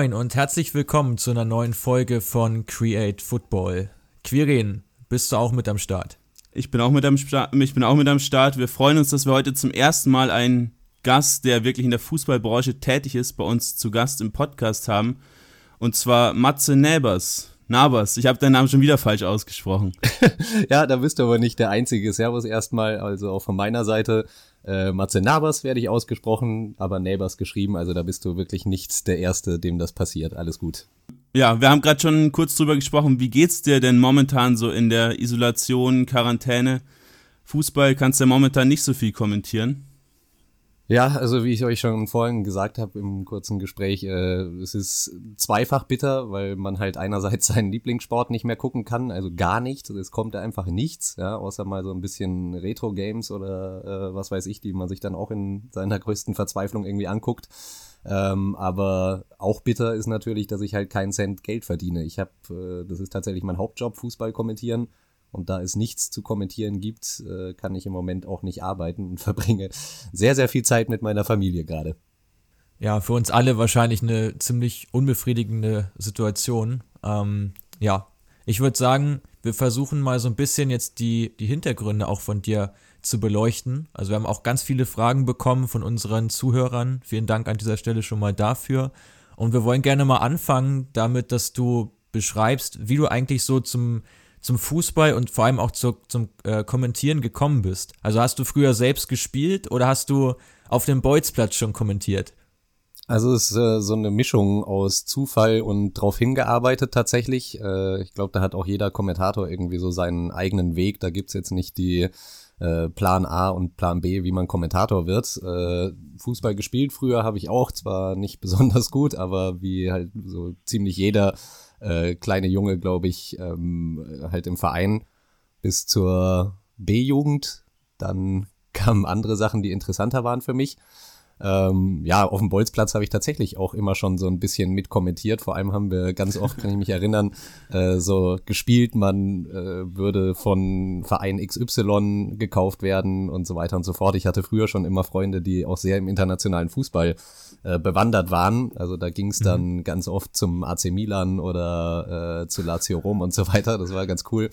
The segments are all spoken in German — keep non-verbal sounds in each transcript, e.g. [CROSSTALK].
Moin und herzlich willkommen zu einer neuen Folge von Create Football. Quirin, bist du auch mit am Start? Ich bin auch mit am Start. Ich bin auch mit am Start. Wir freuen uns, dass wir heute zum ersten Mal einen Gast, der wirklich in der Fußballbranche tätig ist, bei uns zu Gast im Podcast haben. Und zwar Matze Nabers. Nabers, ich habe deinen Namen schon wieder falsch ausgesprochen. [LAUGHS] ja, da bist du aber nicht der Einzige. Servus erstmal, also auch von meiner Seite. Äh, Matze Nabers werde ich ausgesprochen, aber Nabers geschrieben, also da bist du wirklich nicht der Erste, dem das passiert. Alles gut. Ja, wir haben gerade schon kurz drüber gesprochen. Wie geht's dir denn momentan so in der Isolation, Quarantäne? Fußball kannst du ja momentan nicht so viel kommentieren. Ja, also wie ich euch schon vorhin gesagt habe im kurzen Gespräch, äh, es ist zweifach bitter, weil man halt einerseits [LAUGHS] seinen Lieblingssport nicht mehr gucken kann, also gar nichts. Es kommt einfach nichts, ja, außer mal so ein bisschen Retro-Games oder äh, was weiß ich, die man sich dann auch in seiner größten Verzweiflung irgendwie anguckt. Ähm, aber auch bitter ist natürlich, dass ich halt keinen Cent Geld verdiene. Ich habe, äh, das ist tatsächlich mein Hauptjob, Fußball kommentieren. Und da es nichts zu kommentieren gibt, äh, kann ich im Moment auch nicht arbeiten und [LAUGHS] verbringe sehr, sehr viel Zeit mit meiner Familie gerade. Ja, für uns alle wahrscheinlich eine ziemlich unbefriedigende Situation. Ähm, ja, ich würde sagen, wir versuchen mal so ein bisschen jetzt die, die Hintergründe auch von dir zu beleuchten. Also wir haben auch ganz viele Fragen bekommen von unseren Zuhörern. Vielen Dank an dieser Stelle schon mal dafür. Und wir wollen gerne mal anfangen damit, dass du beschreibst, wie du eigentlich so zum, zum Fußball und vor allem auch zu, zum äh, Kommentieren gekommen bist. Also hast du früher selbst gespielt oder hast du auf dem Bolzplatz schon kommentiert? Also es ist äh, so eine Mischung aus Zufall und drauf hingearbeitet tatsächlich. Äh, ich glaube, da hat auch jeder Kommentator irgendwie so seinen eigenen Weg. Da gibt's jetzt nicht die äh, Plan A und Plan B, wie man Kommentator wird. Äh, Fußball gespielt früher habe ich auch, zwar nicht [LAUGHS] besonders gut, aber wie halt so ziemlich jeder äh, kleine Junge, glaube ich, ähm, halt im Verein bis zur B-Jugend. Dann kamen andere Sachen, die interessanter waren für mich. Ähm, ja, auf dem Bolzplatz habe ich tatsächlich auch immer schon so ein bisschen mitkommentiert. Vor allem haben wir ganz oft, kann ich mich erinnern, [LAUGHS] äh, so gespielt, man äh, würde von Verein XY gekauft werden und so weiter und so fort. Ich hatte früher schon immer Freunde, die auch sehr im internationalen Fußball äh, bewandert waren. Also da ging es mhm. dann mhm. ganz oft zum AC Milan oder äh, zu Lazio Rom und so weiter. Das war ganz cool.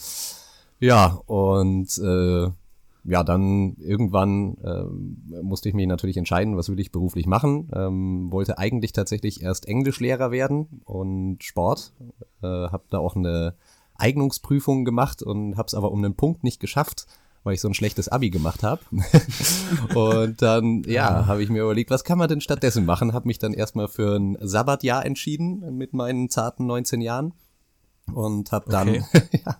Ja, und äh, ja, dann irgendwann äh, musste ich mich natürlich entscheiden, was will ich beruflich machen. Ähm, wollte eigentlich tatsächlich erst Englischlehrer werden und Sport. Äh, habe da auch eine Eignungsprüfung gemacht und habe es aber um einen Punkt nicht geschafft, weil ich so ein schlechtes Abi gemacht habe. [LAUGHS] und dann, ja, habe ich mir überlegt, was kann man denn stattdessen machen? Habe mich dann erstmal für ein Sabbatjahr entschieden mit meinen zarten 19 Jahren und habe dann okay. [LAUGHS] ja,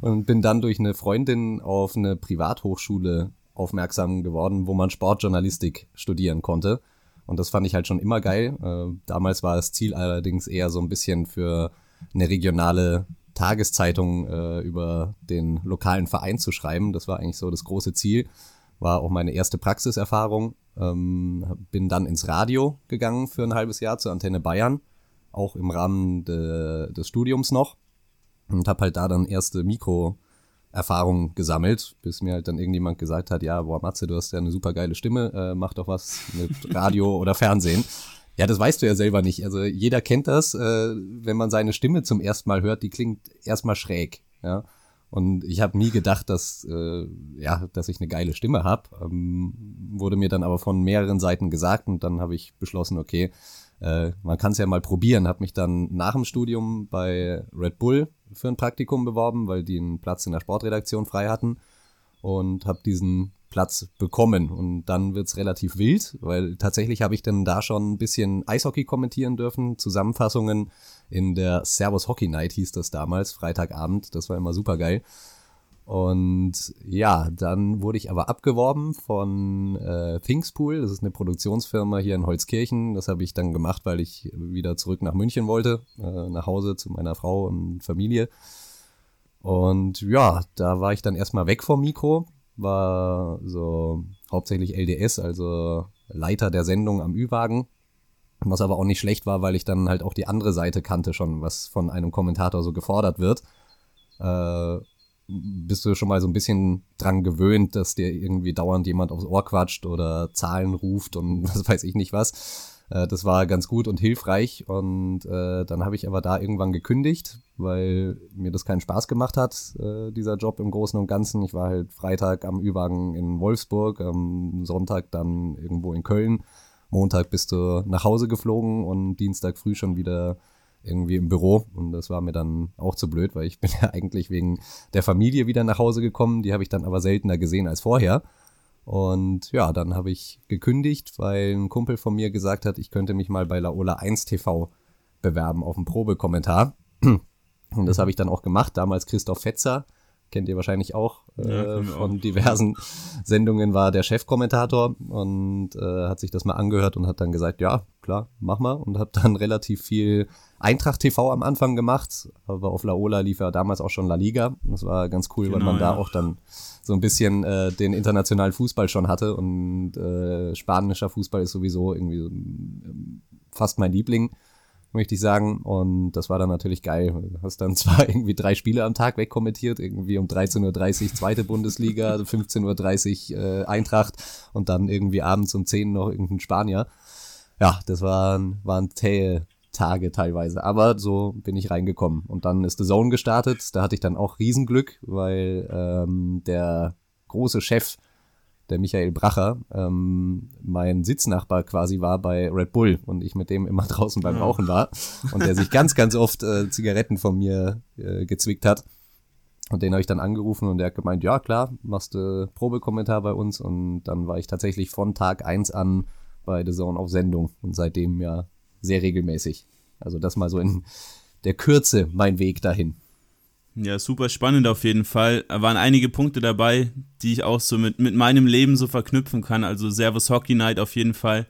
und bin dann durch eine Freundin auf eine Privathochschule aufmerksam geworden, wo man Sportjournalistik studieren konnte. Und das fand ich halt schon immer geil. Äh, damals war das Ziel allerdings eher so ein bisschen für eine regionale Tageszeitung äh, über den lokalen Verein zu schreiben. Das war eigentlich so das große Ziel. War auch meine erste Praxiserfahrung. Ähm, bin dann ins Radio gegangen für ein halbes Jahr zur Antenne Bayern, auch im Rahmen de, des Studiums noch und habe halt da dann erste Mikro-Erfahrungen gesammelt, bis mir halt dann irgendjemand gesagt hat, ja, boah, Matze, du hast ja eine super geile Stimme, äh, mach doch was mit [LAUGHS] Radio oder Fernsehen. Ja, das weißt du ja selber nicht. Also jeder kennt das, äh, wenn man seine Stimme zum ersten Mal hört, die klingt erstmal schräg, ja. Und ich habe nie gedacht, dass, äh, ja, dass ich eine geile Stimme habe. Ähm, wurde mir dann aber von mehreren Seiten gesagt und dann habe ich beschlossen, okay, äh, man kann es ja mal probieren. Habe mich dann nach dem Studium bei Red Bull für ein Praktikum beworben, weil die einen Platz in der Sportredaktion frei hatten und habe diesen Platz bekommen. Und dann wird's relativ wild, weil tatsächlich habe ich dann da schon ein bisschen Eishockey kommentieren dürfen, Zusammenfassungen in der Servus Hockey Night hieß das damals, Freitagabend, das war immer super geil. Und ja, dann wurde ich aber abgeworben von äh, Thingspool. Das ist eine Produktionsfirma hier in Holzkirchen. Das habe ich dann gemacht, weil ich wieder zurück nach München wollte, äh, nach Hause zu meiner Frau und Familie. Und ja, da war ich dann erstmal weg vom Mikro, war so hauptsächlich LDS, also Leiter der Sendung am Ü-Wagen. Was aber auch nicht schlecht war, weil ich dann halt auch die andere Seite kannte schon, was von einem Kommentator so gefordert wird. Äh, bist du schon mal so ein bisschen dran gewöhnt, dass dir irgendwie dauernd jemand aufs Ohr quatscht oder Zahlen ruft und [LAUGHS] was weiß ich nicht was. Äh, das war ganz gut und hilfreich und äh, dann habe ich aber da irgendwann gekündigt, weil mir das keinen Spaß gemacht hat, äh, dieser Job im Großen und Ganzen. Ich war halt Freitag am Ü-Wagen in Wolfsburg, am Sonntag dann irgendwo in Köln. Montag bist du nach Hause geflogen und Dienstag früh schon wieder irgendwie im Büro und das war mir dann auch zu blöd, weil ich [LAUGHS] bin ja eigentlich wegen der Familie wieder nach Hause gekommen, die habe ich dann aber seltener gesehen als vorher. Und ja, dann habe ich gekündigt, weil ein Kumpel von mir gesagt hat, ich könnte mich mal bei Laola 1 TV bewerben auf einen Probekommentar. [CLEARS THROAT] Und das habe ich dann auch gemacht. Damals Christoph Fetzer, kennt ihr wahrscheinlich auch ja, äh, von auch. diversen [LAUGHS] Sendungen, war der Chefkommentator und äh, hat sich das mal angehört und hat dann gesagt, ja, klar, mach mal. Und habe dann [LAUGHS] relativ viel Eintracht TV am Anfang gemacht. Aber auf Laola lief ja damals auch schon La Liga. Das war ganz cool, genau, weil man ja. da auch dann so ein bisschen äh, den internationalen Fußball schon hatte und äh, spanischer Fußball ist sowieso irgendwie so, ähm, fast mein Liebling, möchte ich sagen. Und das war dann natürlich geil. Du hast dann [LAUGHS] zwar irgendwie drei Spiele am Tag wegkommentiert, irgendwie um 13.30 Uhr zweite Bundesliga, [LAUGHS] 15.30 Uhr äh, Eintracht und dann irgendwie abends um 10 noch irgendein Spanier. Ja, das waren, waren zähe Tage teilweise. Aber so bin ich reingekommen. Und dann ist The Zone gestartet. Da hatte ich dann auch Riesenglück, weil ähm, der große Chef, der Michael Bracher, ähm, mein Sitznachbar quasi war bei Red Bull und ich mit dem immer [LAUGHS] draußen beim Rauchen war und der sich ganz, ganz oft äh, Zigaretten von mir äh, gezwickt hat. Und den habe ich dann angerufen und der hat gemeint, ja klar, machst du Probekommentar bei uns und dann war ich tatsächlich von Tag eins an bei The Zone auf Sendung und seitdem ja sehr regelmäßig. Also das mal so in der Kürze mein Weg dahin. Ja, super spannend auf jeden Fall. Da waren einige Punkte dabei, die ich auch so mit, mit meinem Leben so verknüpfen kann. Also Servus Hockey Night auf jeden Fall.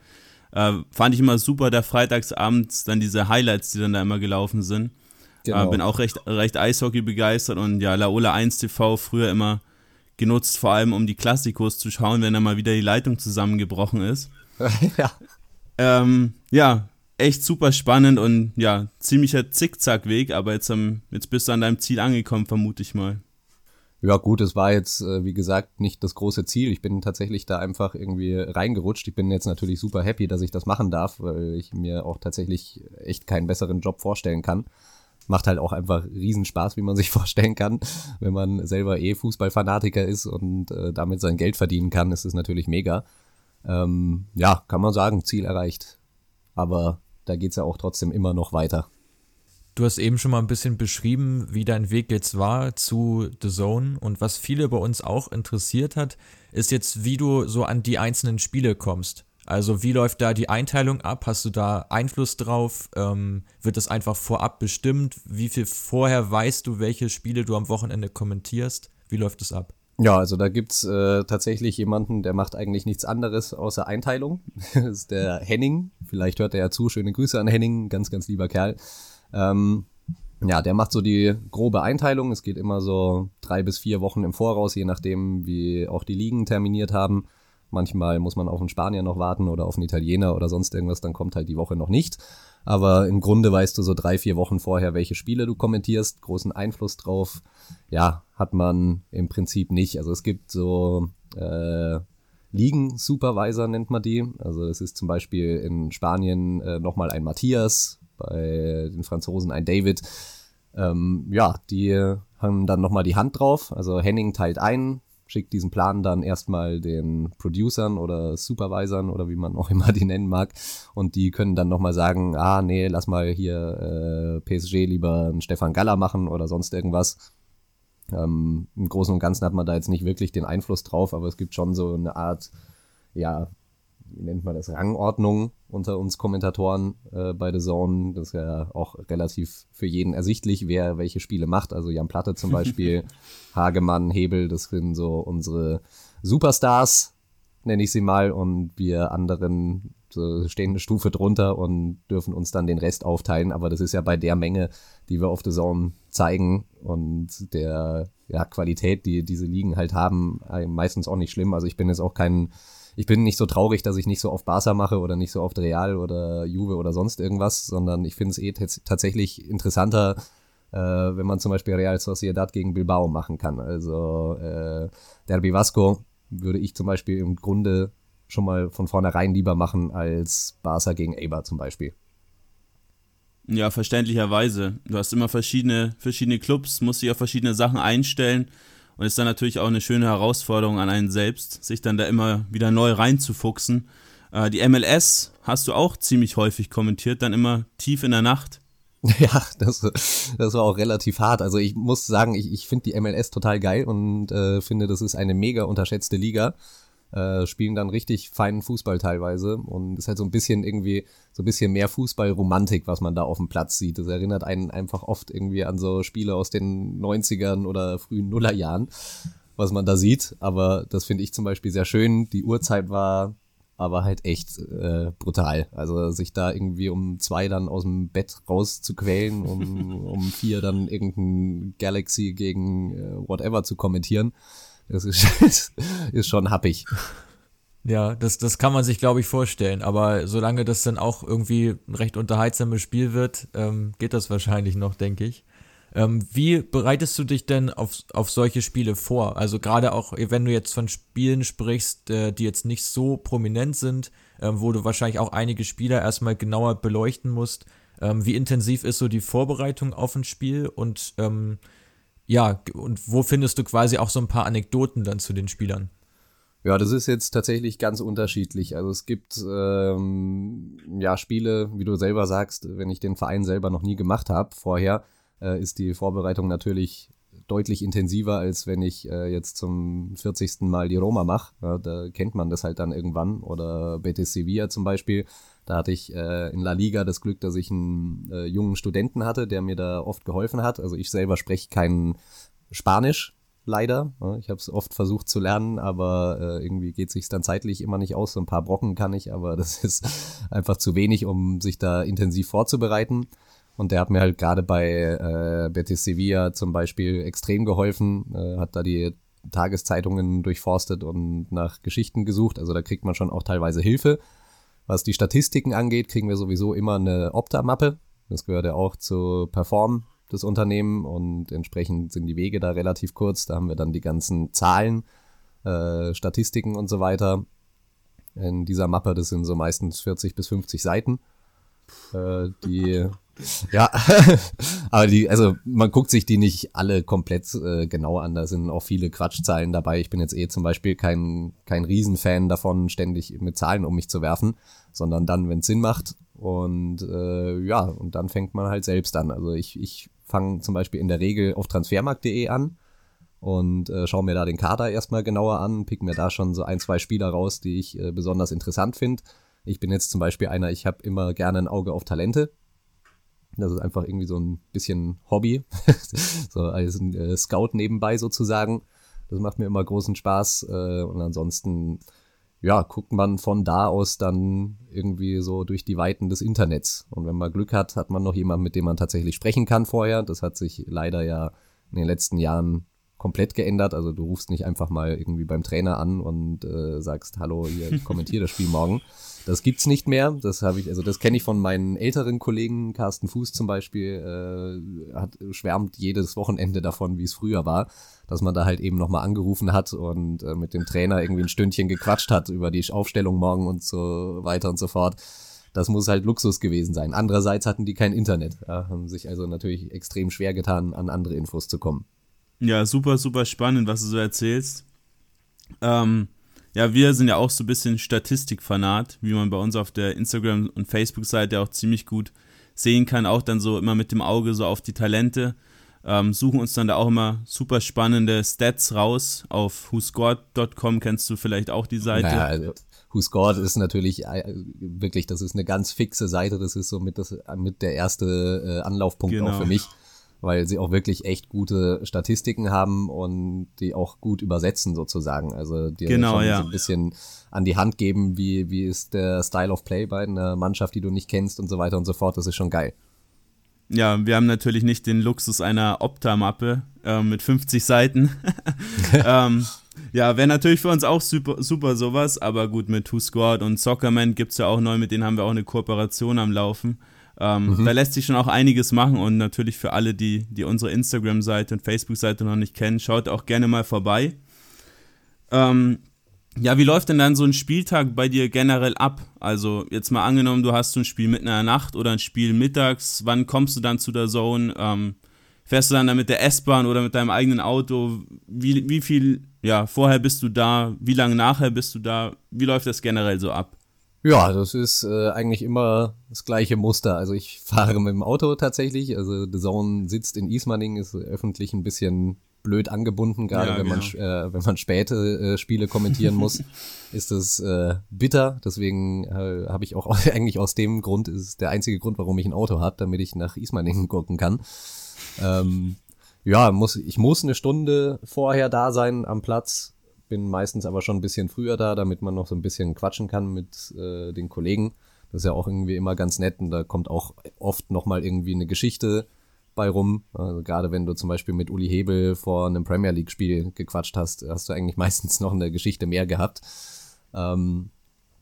Äh, fand ich immer super, da freitagsabends dann diese Highlights, die dann da immer gelaufen sind. Genau. Äh, bin auch recht, recht Eishockey begeistert und ja, Laola 1 TV früher immer genutzt, vor allem um die Klassikos zu schauen, wenn da mal wieder die Leitung zusammengebrochen ist. [LAUGHS] ja. Ähm, ja, echt super spannend und ja, ziemlicher Zickzackweg, aber jetzt, um, jetzt bist du an deinem Ziel angekommen, vermute ich mal. Ja, gut, es war jetzt, äh, wie gesagt, nicht das große Ziel. Ich bin tatsächlich da einfach irgendwie reingerutscht. Ich bin jetzt natürlich super happy, dass ich das machen darf, weil ich mir auch tatsächlich echt keinen besseren Job vorstellen kann. Macht halt auch einfach Riesenspaß, wie man sich [LAUGHS] vorstellen kann. Wenn man selber eh Fußballfanatiker ist und äh, damit sein Geld verdienen kann, ist es natürlich mega. Ähm, ja, kann man sagen, Ziel erreicht. Aber da geht es ja auch trotzdem immer noch weiter. Du hast eben schon mal ein bisschen beschrieben, wie dein Weg jetzt war zu The Zone. Und was viele bei uns auch interessiert hat, ist jetzt, wie du so an die einzelnen Spiele kommst. Also wie läuft da die Einteilung ab? Hast du da Einfluss drauf? Ähm, wird das einfach vorab bestimmt? Wie viel vorher weißt du, welche Spiele du am Wochenende kommentierst? Wie läuft es ab? Ja, also da gibt's äh, tatsächlich jemanden, der macht eigentlich nichts anderes außer Einteilung. [LAUGHS] das ist der Henning. Vielleicht hört er ja zu. Schöne Grüße an Henning, ganz, ganz lieber Kerl. Ähm, ja, der macht so die grobe Einteilung. Es geht immer so drei bis vier Wochen im Voraus, je nachdem, wie auch die Ligen terminiert haben. Manchmal muss man auf einen Spanier noch warten oder auf einen Italiener oder sonst irgendwas, dann kommt halt die Woche noch nicht. Aber im Grunde weißt du so drei, vier Wochen vorher, welche Spiele du kommentierst, großen Einfluss drauf. Ja, hat man im Prinzip nicht. Also es gibt so äh, Ligen-Supervisor nennt man die. Also es ist zum Beispiel in Spanien äh, nochmal ein Matthias, bei den Franzosen ein David. Ähm, ja, die haben dann nochmal die Hand drauf. Also Henning teilt ein, schickt diesen Plan dann erstmal den Producern oder Supervisern oder wie man auch [LAUGHS] immer die nennen mag und die können dann nochmal sagen, ah nee, lass mal hier äh, PSG lieber einen Stefan Galler machen oder sonst irgendwas. Ähm, Im Großen und Ganzen hat man da jetzt nicht wirklich den Einfluss drauf, aber es gibt schon so eine Art, ja, wie nennt man das, Rangordnung unter uns Kommentatoren äh, bei The Zone. Das ist ja auch relativ für jeden ersichtlich, wer welche Spiele macht. Also Jan Platte zum [LAUGHS] Beispiel, Hagemann, Hebel, das sind so unsere Superstars, nenne ich sie mal. Und wir anderen so stehen eine Stufe drunter und dürfen uns dann den Rest aufteilen. Aber das ist ja bei der Menge, die wir auf The Zone zeigen und der ja, Qualität, die diese Ligen halt haben, meistens auch nicht schlimm. Also ich bin jetzt auch kein ich bin nicht so traurig, dass ich nicht so oft Barca mache oder nicht so oft Real oder Juve oder sonst irgendwas, sondern ich finde es eh tatsächlich interessanter, äh, wenn man zum Beispiel Real Sociedad gegen Bilbao machen kann. Also äh, Derby Vasco würde ich zum Beispiel im Grunde schon mal von vornherein lieber machen als Barca gegen Eber zum Beispiel. Ja, verständlicherweise. Du hast immer verschiedene, verschiedene Clubs, musst dich auf verschiedene Sachen einstellen und ist dann natürlich auch eine schöne Herausforderung an einen selbst, sich dann da immer wieder neu reinzufuchsen. Äh, die MLS hast du auch ziemlich häufig kommentiert, dann immer tief in der Nacht. [LAUGHS] Ja, das, das war auch relativ hart. Also ich muss sagen, ich, ich finde die MLS total geil und äh, finde, das ist eine mega unterschätzte Liga. Äh, spielen dann richtig feinen Fußball teilweise und ist halt so ein bisschen irgendwie so ein bisschen mehr Fußballromantik, was man da auf dem Platz sieht. Das erinnert einen einfach oft irgendwie an so Spiele aus den 90ern oder frühen Nullerjahren, was man da sieht. Aber das finde ich zum Beispiel sehr schön. Die Uhrzeit war aber halt echt äh, brutal. Also sich da irgendwie um zwei dann aus dem Bett rauszuquälen, um, [LAUGHS] um vier dann irgendein Galaxy gegen äh, whatever zu kommentieren, das ist, [LAUGHS] ist schon happig. [LAUGHS] Ja, das, das kann man sich, glaube ich, vorstellen. Aber solange das dann auch irgendwie ein recht unterhaltsames Spiel wird, ähm, geht das wahrscheinlich noch, denke ich. Ähm, wie bereitest du dich denn auf, auf solche Spiele vor? Also gerade auch, wenn du jetzt von Spielen sprichst, äh, die jetzt nicht so prominent sind, äh, wo du wahrscheinlich auch einige Spieler erstmal genauer beleuchten musst. Ähm, wie intensiv ist so die Vorbereitung auf ein Spiel und ähm, ja, und wo findest du quasi auch so ein paar Anekdoten dann zu den Spielern? Ja, das ist jetzt tatsächlich ganz unterschiedlich. Also es gibt ähm, ja Spiele, wie du selber sagst, wenn ich den Verein selber noch nie gemacht habe vorher, äh, ist die Vorbereitung natürlich deutlich intensiver, als wenn ich äh, jetzt zum 40. Mal die Roma mache. Ja, da kennt man das halt dann irgendwann. Oder Betis Sevilla zum Beispiel. Da hatte ich äh, in La Liga das Glück, dass ich einen äh, jungen Studenten hatte, der mir da oft geholfen hat. Also ich selber spreche kein Spanisch, leider. Ich habe es oft versucht zu lernen, aber äh, irgendwie geht sich dann zeitlich immer nicht aus. So ein paar Brocken kann ich, aber [LAUGHS] das ist einfach zu wenig, um sich da intensiv vorzubereiten. Und der hat mir halt gerade bei äh, Betis Sevilla zum Beispiel extrem geholfen, äh, hat da die Tageszeitungen durchforstet und nach Geschichten gesucht. Also da kriegt man schon auch teilweise Hilfe. Was die Statistiken angeht, kriegen wir sowieso immer eine Opta-Mappe. Das gehört ja auch zu Perform des Unternehmen und entsprechend sind die Wege da relativ kurz. Da haben wir dann die ganzen Zahlen, äh, Statistiken und so weiter. In dieser Mappe, das sind so meistens 40 bis 50 Seiten, äh, die ja, [LAUGHS] aber die, also man guckt sich die nicht alle komplett äh, genau an. Da sind auch viele Quatschzahlen dabei. Ich bin jetzt eh zum Beispiel kein, kein Riesenfan davon, ständig mit Zahlen um mich zu werfen, sondern dann, wenn es Sinn macht. Und äh, ja, und dann fängt man halt selbst an. Also ich, ich fange zum Beispiel in der Regel auf transfermarkt.de an und äh, schaue mir da den Kader erstmal genauer an, pick mir da schon so ein, zwei Spieler raus, die ich äh, besonders interessant finde. Ich bin jetzt zum Beispiel einer, ich habe immer gerne ein Auge auf Talente das ist einfach irgendwie so ein bisschen Hobby, [LAUGHS] so als ein äh, Scout nebenbei sozusagen. Das macht mir immer großen Spaß. Äh, und ansonsten, ja, guckt man von da aus dann irgendwie so durch die Weiten des Internets. Und wenn man Glück hat, hat man noch jemanden, mit dem man tatsächlich sprechen kann vorher. Das hat sich leider ja in den letzten Jahren komplett geändert. Also du rufst nicht einfach mal irgendwie beim Trainer an und äh, sagst, hallo, hier, kommentiere das Spiel morgen. Das gibt's nicht mehr. Das habe ich, also das kenne ich von meinen älteren Kollegen. Carsten Fuß zum Beispiel äh, hat schwärmt jedes Wochenende davon, wie es früher war, dass man da halt eben nochmal angerufen hat und äh, mit dem Trainer irgendwie ein Stündchen gequatscht hat über die Aufstellung morgen und so weiter und so fort. Das muss halt Luxus gewesen sein. Andererseits hatten die kein Internet, ja, haben sich also natürlich extrem schwer getan, an andere Infos zu kommen. Ja, super, super spannend, was du so erzählst. Ähm, ja, wir sind ja auch so ein bisschen Statistikfanat, wie man bei uns auf der Instagram- und Facebook-Seite auch ziemlich gut sehen kann. Auch dann so immer mit dem Auge so auf die Talente. Ähm, suchen uns dann da auch immer super spannende Stats raus. Auf whoscored.com kennst du vielleicht auch die Seite. Naja, also WhoScored ist natürlich äh, wirklich, das ist eine ganz fixe Seite. Das ist so mit, das, mit der erste äh, Anlaufpunkt genau. auch für mich weil sie auch wirklich echt gute Statistiken haben und die auch gut übersetzen sozusagen. Also die genau, schon ja. so ein bisschen an die Hand geben, wie, wie ist der Style of Play bei einer Mannschaft, die du nicht kennst und so weiter und so fort. Das ist schon geil. Ja, wir haben natürlich nicht den Luxus einer Opta-Mappe äh, mit 50 Seiten. [LAUGHS] ähm, ja, wäre natürlich für uns auch super, super sowas, aber gut, mit Two Squad und Soccerman gibt es ja auch neu, mit denen haben wir auch eine Kooperation am Laufen. Ähm, mhm. Da lässt sich schon auch einiges machen und natürlich für alle, die, die unsere Instagram-Seite und Facebook-Seite noch nicht kennen, schaut auch gerne mal vorbei. Ähm, Ja, wie läuft denn dann so ein Spieltag bei dir generell ab? Also jetzt mal angenommen, du hast so ein Spiel mitten in der Nacht oder ein Spiel mittags. Wann kommst du dann zu der Zone? Ähm, fährst du dann da mit der S-Bahn oder mit deinem eigenen Auto? Wie, wie viel, ja, vorher bist du da? Wie lange nachher bist du da? Wie läuft das generell so ab? Ja, das ist äh, eigentlich immer das gleiche Muster. Also ich [LAUGHS] fahre mit dem Auto tatsächlich. Also The Zone sitzt in Ismaning, ist öffentlich ein bisschen blöd angebunden, gerade ja, wenn, genau. man, äh, wenn man späte äh, Spiele kommentieren muss, [LAUGHS] ist das äh, bitter. Deswegen äh, habe ich auch [LAUGHS] eigentlich aus dem Grund, ist der einzige Grund, warum ich ein Auto habe, damit ich nach Ismaning gucken kann. Ähm, ja, muss, ich muss eine Stunde vorher da sein am Platz, bin meistens aber schon ein bisschen früher da, damit man noch so ein bisschen quatschen kann mit äh, den Kollegen. Das ist ja auch irgendwie immer ganz nett und da kommt auch oft nochmal irgendwie eine Geschichte bei rum. Also gerade wenn du zum Beispiel mit Uli Hebel vor einem Premier League-Spiel gequatscht hast, hast du eigentlich [LAUGHS] meistens noch eine Geschichte mehr gehabt. Ähm,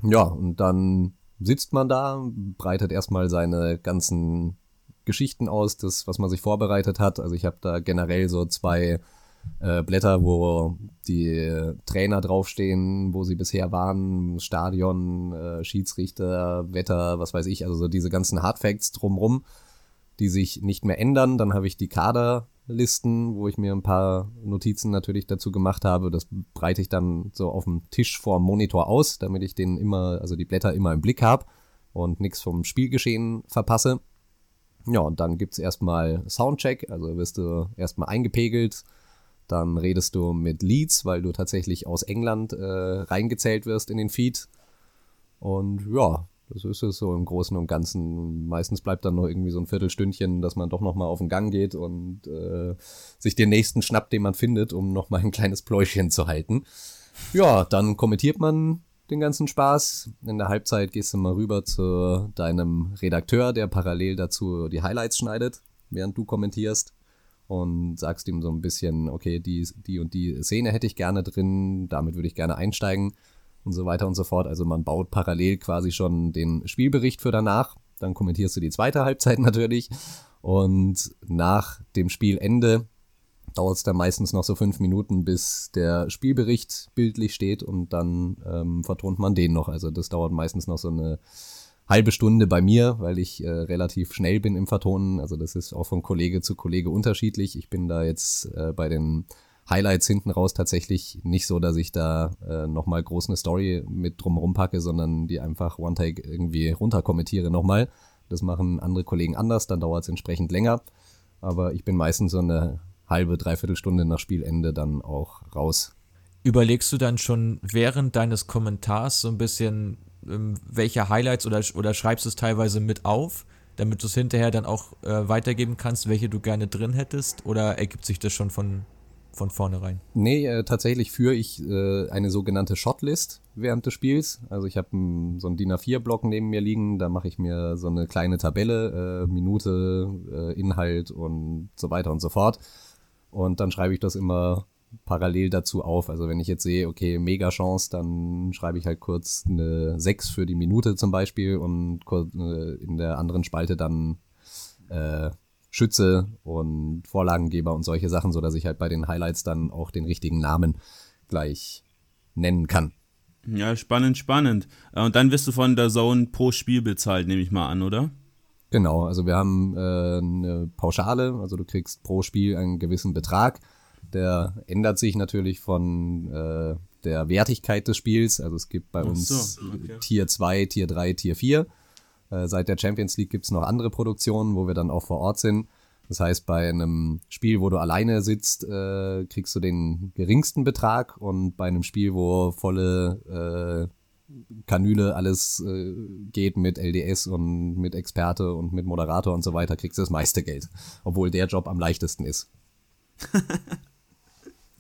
ja, und dann sitzt man da, breitet erstmal seine ganzen Geschichten aus, das, was man sich vorbereitet hat. Also ich habe da generell so zwei äh, Blätter, wo die Trainer draufstehen, wo sie bisher waren, Stadion, äh, Schiedsrichter, Wetter, was weiß ich, also so diese ganzen Hardfacts drumrum die sich nicht mehr ändern. Dann habe ich die Kaderlisten, wo ich mir ein paar Notizen natürlich dazu gemacht habe. Das breite ich dann so auf dem Tisch vor dem Monitor aus, damit ich den immer, also die Blätter immer im Blick habe und nichts vom Spielgeschehen verpasse. Ja, und dann gibt es erstmal Soundcheck, also wirst du erstmal eingepegelt. Dann redest du mit Leads, weil du tatsächlich aus England äh, reingezählt wirst in den Feed. Und ja, das ist es so im Großen und Ganzen. Meistens bleibt dann noch irgendwie so ein Viertelstündchen, dass man doch nochmal auf den Gang geht und äh, sich den nächsten schnappt, den man findet, um nochmal ein kleines Pläuschen zu halten. Ja, dann kommentiert man den ganzen Spaß. In der Halbzeit gehst du mal rüber zu deinem Redakteur, der parallel dazu die Highlights schneidet, während du kommentierst. Und sagst ihm so ein bisschen, okay, die, die und die Szene hätte ich gerne drin, damit würde ich gerne einsteigen und so weiter und so fort. Also man baut parallel quasi schon den Spielbericht für danach. Dann kommentierst du die zweite Halbzeit [LAUGHS] natürlich. Und nach dem Spielende dauert es dann meistens noch so fünf Minuten, bis der Spielbericht bildlich steht und dann ähm, vertont man den noch. Also das dauert meistens noch so eine halbe Stunde bei mir, weil ich äh, relativ schnell bin im Vertonen. Also das ist auch von Kollege zu Kollege unterschiedlich. Ich bin da jetzt äh, bei den Highlights hinten raus tatsächlich nicht so, dass ich da äh, nochmal groß eine Story mit drumherum packe, sondern die einfach One-Take irgendwie runterkommentiere nochmal. Das machen andere Kollegen anders, dann dauert es entsprechend länger. Aber ich bin meistens so eine halbe, dreiviertel Stunde nach Spielende dann auch raus. Überlegst du dann schon während deines Kommentars so ein bisschen, welche Highlights oder, oder schreibst du es teilweise mit auf, damit du es hinterher dann auch äh, weitergeben kannst, welche du gerne drin hättest? Oder ergibt sich das schon von von vornherein? Nee, äh, tatsächlich führe ich äh, eine sogenannte Shotlist während des Spiels. Also ich habe so einen DIN A4-Block neben mir liegen, da mache ich mir so eine kleine Tabelle, äh, Minute, äh, Inhalt und so weiter und so fort. Und dann schreibe ich das immer parallel dazu auf. Also wenn ich jetzt sehe, okay, mega Chance, dann schreibe ich halt kurz eine 6 für die Minute zum Beispiel und äh, in der anderen Spalte dann äh, Schütze und Vorlagengeber und solche Sachen, so dass ich halt bei den Highlights dann auch den richtigen Namen gleich nennen kann. Ja, spannend, spannend. Äh, und dann wirst du von der Zone pro Spiel bezahlt, nehme ich mal an, oder? Genau, also wir haben äh, eine Pauschale, also du kriegst pro Spiel einen gewissen Betrag. Der ändert sich natürlich von äh, der Wertigkeit des Spiels. Also es gibt bei uns so, okay. Tier 2, Tier 3, Tier 4. Äh, seit der Champions League gibt es noch andere Produktionen, wo wir dann auch vor Ort sind. Das heißt, bei einem Spiel, wo du alleine sitzt, äh, kriegst du den geringsten Betrag und bei einem Spiel, wo volle äh, Kanüle alles äh, geht mit LDS und mit Experte und mit Moderator und so weiter, kriegst du das meiste Geld. Obwohl der Job am leichtesten ist. [LAUGHS]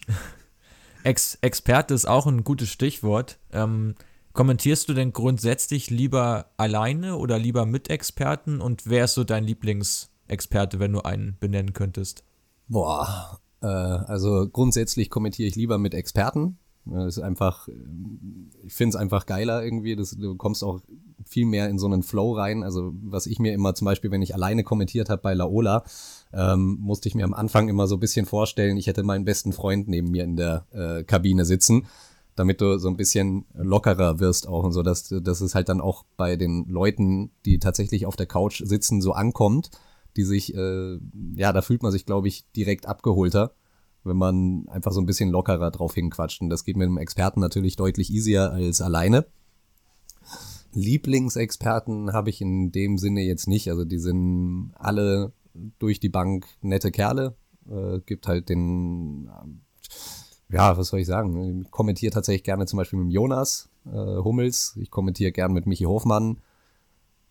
[LAUGHS] Ex Experte ist auch ein gutes Stichwort. Ähm, Kommentierst du denn grundsätzlich lieber alleine oder lieber mit Experten und wer ist so dein Lieblingsexperte, wenn du einen benennen könntest? Boah, äh, also grundsätzlich kommentiere ich lieber mit Experten. Das ist einfach, ich finde es einfach geiler irgendwie. Das, du kommst auch viel mehr in so einen Flow rein. Also was ich mir immer zum Beispiel, wenn ich alleine kommentiert habe bei Laola, ähm, musste ich mir am Anfang immer so ein bisschen vorstellen, ich hätte meinen besten Freund neben mir in der äh, Kabine sitzen damit du so ein bisschen lockerer wirst auch und so, dass, dass es halt dann auch bei den Leuten, die tatsächlich auf der Couch sitzen, so ankommt, die sich, äh, ja, da fühlt man sich, glaube ich, direkt abgeholter, wenn man einfach so ein bisschen lockerer drauf hinquatscht. Und das geht mit einem Experten natürlich deutlich easier als alleine. Lieblingsexperten habe ich in dem Sinne jetzt nicht. Also die sind alle durch die Bank nette Kerle. Äh, gibt halt den ja, was soll ich sagen? Ich kommentiere tatsächlich gerne zum Beispiel mit Jonas äh, Hummels. Ich kommentiere gerne mit Michi Hofmann,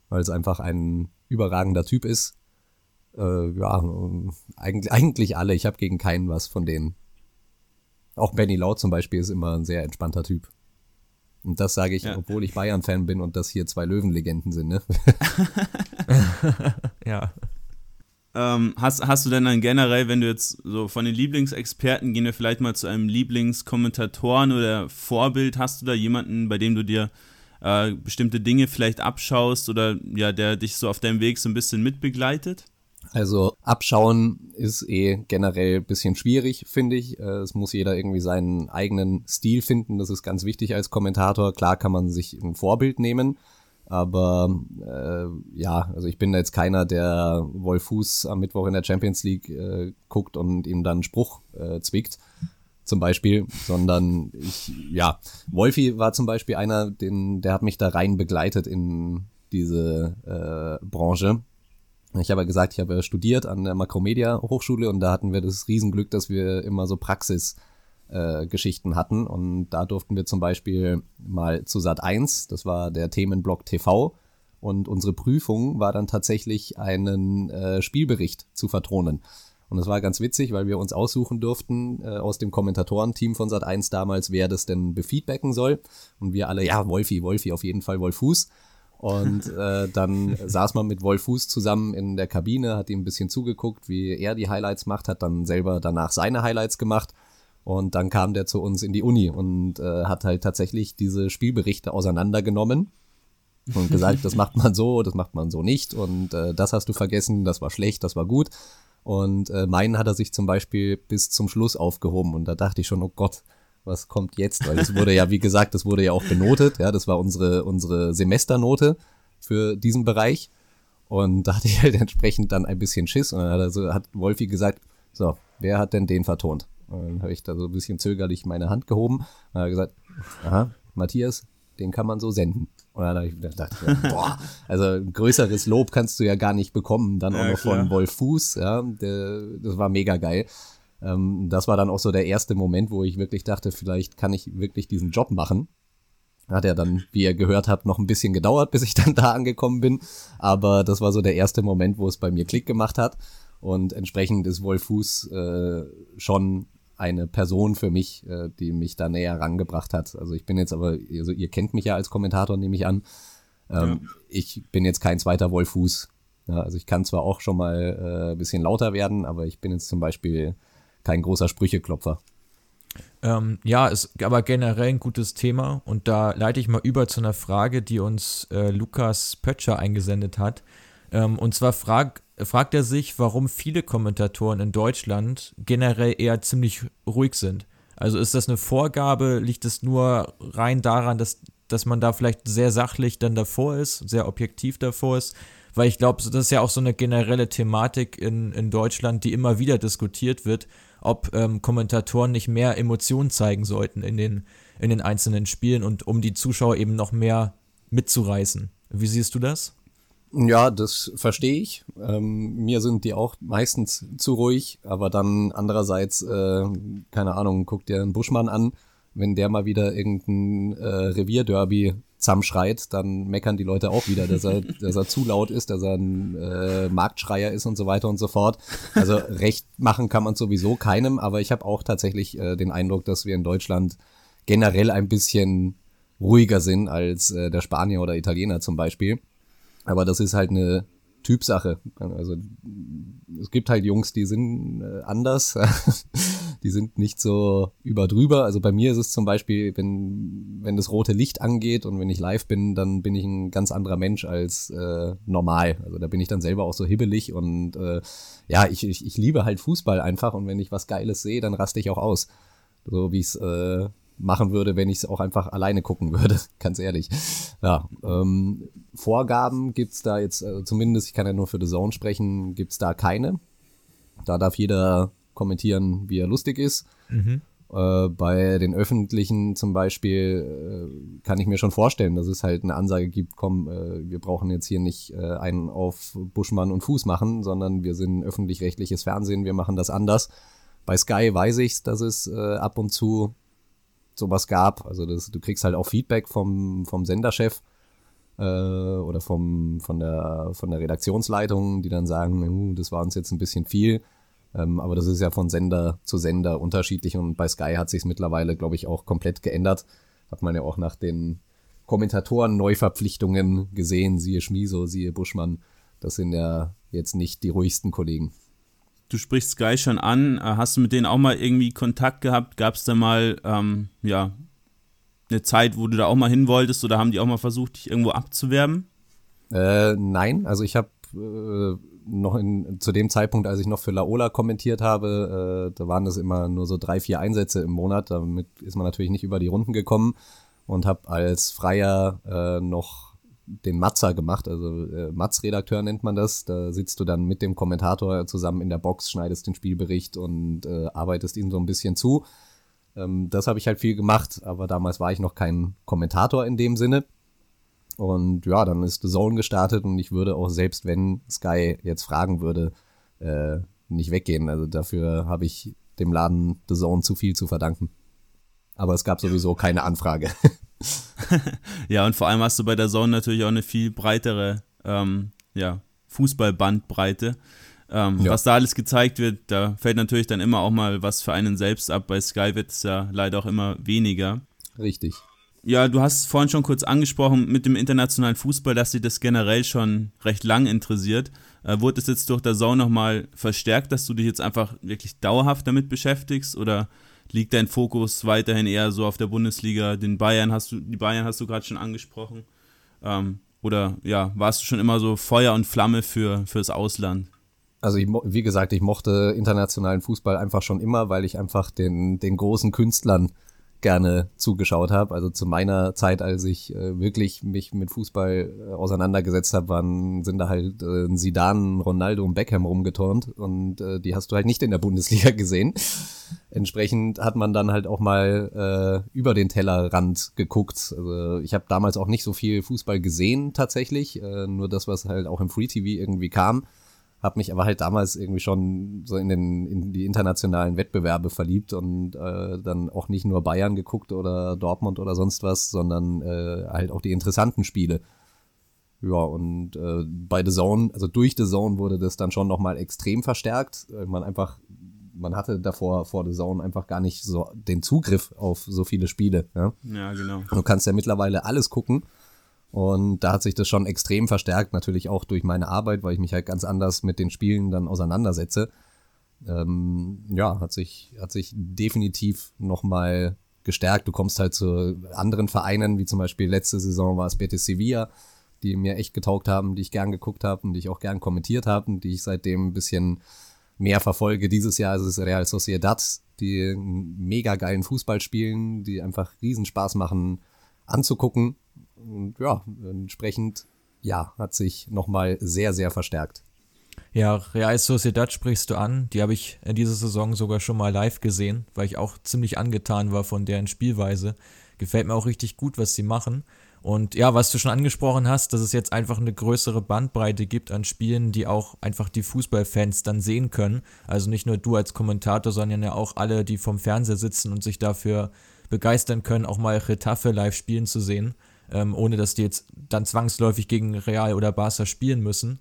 weil es einfach ein überragender Typ ist. Äh, ja, eigentlich, eigentlich alle. Ich habe gegen keinen was von denen. Auch Benny Laut zum Beispiel ist immer ein sehr entspannter Typ. Und das sage ich, ja. obwohl ich Bayern-Fan bin und das hier zwei Löwenlegenden sind, ne? [LAUGHS] [LAUGHS] ja. Ähm, hast, hast du denn dann generell, wenn du jetzt so von den Lieblingsexperten gehen wir vielleicht mal zu einem Lieblingskommentatoren oder Vorbild, hast du da jemanden, bei dem du dir äh, bestimmte Dinge vielleicht abschaust oder ja, der dich so auf deinem Weg so ein bisschen mitbegleitet? Also abschauen ist eh generell ein bisschen schwierig, finde ich. Äh, es muss jeder irgendwie seinen eigenen Stil finden. Das ist ganz wichtig als Kommentator. Klar kann man sich ein Vorbild nehmen, aber äh, ja, also ich bin jetzt keiner, der Wolf Fuß am Mittwoch in der Champions League äh, guckt und ihm dann einen Spruch äh, zwickt, zum Beispiel, sondern ich, ja, Wolfi war zum Beispiel einer, den, der hat mich da rein begleitet in diese äh, Branche. Ich habe ja gesagt, ich habe studiert an der Makromedia Hochschule und da hatten wir das Riesenglück, dass wir immer so Praxis äh, Geschichten hatten. Und da durften wir zum Beispiel mal zu Sat 1, das war der Themenblock TV. Und unsere Prüfung war dann tatsächlich einen äh, Spielbericht zu vertronen. Und das war ganz witzig, weil wir uns aussuchen durften äh, aus dem Kommentatorenteam von Sat 1 damals, wer das denn befeedbacken soll. Und wir alle, ja, Wolfi, Wolfi, auf jeden Fall Wolfuß. Und äh, dann [LAUGHS] saß man mit Wolfuß zusammen in der Kabine, hat ihm ein bisschen zugeguckt, wie er die Highlights macht, hat dann selber danach seine Highlights gemacht. Und dann kam der zu uns in die Uni und äh, hat halt tatsächlich diese Spielberichte auseinandergenommen und [LAUGHS] gesagt, das macht man so, das macht man so nicht und äh, das hast du vergessen, das war schlecht, das war gut. Und äh, meinen hat er sich zum Beispiel bis zum Schluss aufgehoben und da dachte ich schon, oh Gott, was kommt jetzt? Weil es wurde ja, wie gesagt, das wurde ja auch benotet, ja, das war unsere, unsere Semesternote für diesen Bereich. Und da hatte ich halt entsprechend dann ein bisschen Schiss und dann hat, also, hat Wolfi gesagt, so, wer hat denn den vertont? Und dann habe ich da so ein bisschen zögerlich meine Hand gehoben und habe gesagt, aha, Matthias, den kann man so senden. Und dann habe ich gedacht, boah, also ein größeres Lob kannst du ja gar nicht bekommen. Dann auch ja, noch klar. von Wolf Fuß, ja, der, das war mega geil. Ähm, das war dann auch so der erste Moment, wo ich wirklich dachte, vielleicht kann ich wirklich diesen Job machen. Hat ja dann, wie ihr gehört habt, noch ein bisschen gedauert, bis ich dann da angekommen bin. Aber das war so der erste Moment, wo es bei mir Klick gemacht hat. Und entsprechend ist Wolf Fuß äh, schon eine Person für mich, äh, die mich da näher rangebracht hat. Also ich bin jetzt aber, also ihr kennt mich ja als Kommentator, nehme ich an. Ähm, ja. Ich bin jetzt kein zweiter Wolfuß. Ja, also ich kann zwar auch schon mal äh, bisschen lauter werden, aber ich bin jetzt zum Beispiel kein großer Sprücheklopfer. Ähm, ja, ist aber generell ein gutes Thema und da leite ich mal über zu einer Frage, die uns äh, Lukas Pötscher eingesendet hat. Ähm, und zwar frag, fragt er sich, warum viele Kommentatoren in Deutschland generell eher ziemlich ruhig sind. Also ist das eine Vorgabe? Liegt es nur rein daran, dass, dass man da vielleicht sehr sachlich dann davor ist, sehr objektiv davor ist? Weil ich glaube, das ist ja auch so eine generelle Thematik in, in Deutschland, die immer wieder diskutiert wird, ob ähm, Kommentatoren nicht mehr Emotionen zeigen sollten in den, in den einzelnen Spielen und um die Zuschauer eben noch mehr mitzureißen. Wie siehst du das? Ja, das verstehe ich. Ähm, mir sind die auch meistens zu ruhig, aber dann andererseits, äh, keine Ahnung, guck dir einen Buschmann an, wenn der mal wieder irgendein äh, Revierderby zusammenschreit, dann meckern die Leute auch wieder, dass er, dass er zu laut ist, dass er ein äh, Marktschreier ist und so weiter und so fort. Also recht machen kann man sowieso keinem, aber ich habe auch tatsächlich äh, den Eindruck, dass wir in Deutschland generell ein bisschen ruhiger sind als äh, der Spanier oder Italiener zum Beispiel. Aber das ist halt eine Typsache. Also es gibt halt Jungs, die sind äh, anders, [LAUGHS] die sind nicht so überdrüber. Also bei mir ist es zum Beispiel, wenn, wenn das rote Licht angeht und wenn ich live bin, dann bin ich ein ganz anderer Mensch als äh, normal. Also da bin ich dann selber auch so hibbelig und äh, ja, ich, ich, ich liebe halt Fußball einfach und wenn ich was Geiles sehe, dann raste ich auch aus. So wie es äh, machen würde, wenn ich es auch einfach alleine gucken würde, [LAUGHS] ganz ehrlich. Ja, ähm, Vorgaben gibt's da jetzt, äh, zumindest, ich kann ja nur für The Zone sprechen, gibt's da keine. Da darf jeder kommentieren, wie er lustig ist. Mhm. Äh, bei den öffentlichen zum Beispiel äh, kann ich mir schon vorstellen, dass es halt eine Ansage gibt, komm, äh, wir brauchen jetzt hier nicht äh, einen auf Buschmann und Fuß machen, sondern wir sind öffentlich-rechtliches Fernsehen, wir machen das anders. Bei Sky weiß ich, dass es äh, ab und zu sowas gab. Also das, du kriegst halt auch Feedback vom, vom Senderchef äh, oder vom, von, der, von der Redaktionsleitung, die dann sagen, uh, das war uns jetzt ein bisschen viel. Ähm, aber das ist ja von Sender zu Sender unterschiedlich und bei Sky hat sich mittlerweile, glaube ich, auch komplett geändert. Hat man ja auch nach den Kommentatoren Neuverpflichtungen gesehen, siehe Schmiso, siehe Buschmann. Das sind ja jetzt nicht die ruhigsten Kollegen. Du sprichst Sky schon an. Äh, hast du mit denen auch mal irgendwie Kontakt gehabt? Gab es da mal, ähm, ja, eine Zeit, wo du da auch mal hin wolltest oder haben die auch mal versucht, dich irgendwo abzuwerben? Äh, nein, also ich habe äh, noch in, zu dem Zeitpunkt, als ich noch für Laola kommentiert habe, äh, da waren das immer nur so drei, vier Einsätze im Monat. Damit ist man natürlich nicht über die Runden gekommen und habe als Freier äh, noch den Matzer gemacht, also äh, Matz-Redakteur nennt man das. Da sitzt du dann mit dem Kommentator zusammen in der Box, schneidest den Spielbericht und äh, arbeitest ihm so ein bisschen zu. Ähm, das habe ich halt viel gemacht, aber damals war ich noch kein Kommentator in dem Sinne. Und ja, dann ist The Zone gestartet und ich würde auch selbst, wenn Sky jetzt fragen würde, äh, nicht weggehen. Also dafür habe ich dem Laden The Zone zu viel zu verdanken. Aber es gab sowieso keine Anfrage. [LAUGHS] [LAUGHS] ja, und vor allem hast du bei der Zone natürlich auch eine viel breitere ähm, ja, Fußballbandbreite. Ähm, ja. Was da alles gezeigt wird, da fällt natürlich dann immer auch mal was für einen selbst ab. Bei Sky wird es ja leider auch immer weniger. Richtig. Ja, du hast vorhin schon kurz angesprochen mit dem internationalen Fußball, dass dich das generell schon recht lang interessiert. Äh, wurde es jetzt durch der Sau nochmal verstärkt, dass du dich jetzt einfach wirklich dauerhaft damit beschäftigst oder liegt dein Fokus weiterhin eher so auf der Bundesliga? Den Bayern hast du, die Bayern hast du gerade schon angesprochen. Ähm, oder ja, warst du schon immer so Feuer und Flamme für fürs Ausland? Also ich, wie gesagt, ich mochte internationalen Fußball einfach schon immer, weil ich einfach den, den großen Künstlern gerne zugeschaut habe. Also zu meiner Zeit, als ich äh, wirklich mich mit Fußball äh, auseinandergesetzt habe, waren sind da halt äh, Zidane, Ronaldo und Beckham rumgeturnt und äh, die hast du halt nicht in der Bundesliga [LAUGHS] gesehen. Entsprechend hat man dann halt auch mal äh, über den Tellerrand geguckt. Also ich habe damals auch nicht so viel Fußball gesehen tatsächlich, äh, nur das, was halt auch im Free TV irgendwie kam habe mich aber halt damals irgendwie schon so in, den, in die internationalen Wettbewerbe verliebt und äh, dann auch nicht nur Bayern geguckt oder Dortmund oder sonst was, sondern äh, halt auch die interessanten Spiele. Ja, und äh, bei The Zone, also durch The Zone wurde das dann schon nochmal extrem verstärkt. Man einfach, man hatte davor vor The Zone einfach gar nicht so den Zugriff auf so viele Spiele. Ja, ja genau. Du kannst ja mittlerweile alles gucken. Und da hat sich das schon extrem verstärkt, natürlich auch durch meine Arbeit, weil ich mich halt ganz anders mit den Spielen dann auseinandersetze. Ähm, ja, hat sich, hat sich definitiv nochmal gestärkt. Du kommst halt zu anderen Vereinen, wie zum Beispiel letzte Saison war es Betis Sevilla, die mir echt getaugt haben, die ich gern geguckt habe und die ich auch gern kommentiert habe und die ich seitdem ein bisschen mehr verfolge. Dieses Jahr ist es Real Sociedad, die mega geilen Fußball spielen, die einfach riesen Spaß machen anzugucken und ja, entsprechend, ja, hat sich nochmal sehr, sehr verstärkt. Ja, Real Sociedad sprichst du an. Die habe ich in dieser Saison sogar schon mal live gesehen, weil ich auch ziemlich angetan war von deren Spielweise. Gefällt mir auch richtig gut, was sie machen. Und ja, was du schon angesprochen hast, dass es jetzt einfach eine größere Bandbreite gibt an Spielen, die auch einfach die Fußballfans dann sehen können. Also nicht nur du als Kommentator, sondern ja auch alle, die vom Fernseher sitzen und sich dafür begeistern können, auch mal Retafe live spielen zu sehen ähm, ohne dass die jetzt dann zwangsläufig gegen Real oder Barca spielen müssen.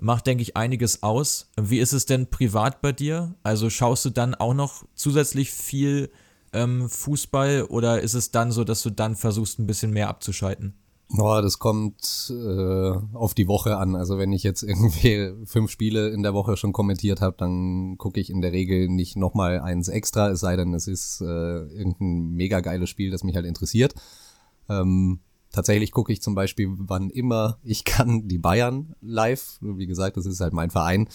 Macht, denke ich, einiges aus. Wie ist es denn privat bei dir? Also schaust du dann auch noch zusätzlich viel ähm, Fußball oder ist es dann so, dass du dann versuchst, ein bisschen mehr abzuschalten? Oh, das kommt äh, auf die Woche an. Also wenn ich jetzt irgendwie [LAUGHS] fünf Spiele in der Woche schon kommentiert habe, dann gucke ich in der Regel nicht nochmal eins extra, es sei denn, es ist äh, irgendein mega geiles Spiel, das mich halt interessiert. Ähm, Tatsächlich gucke ich zum Beispiel, wann immer ich kann, die Bayern live. Wie gesagt, das ist halt mein Verein.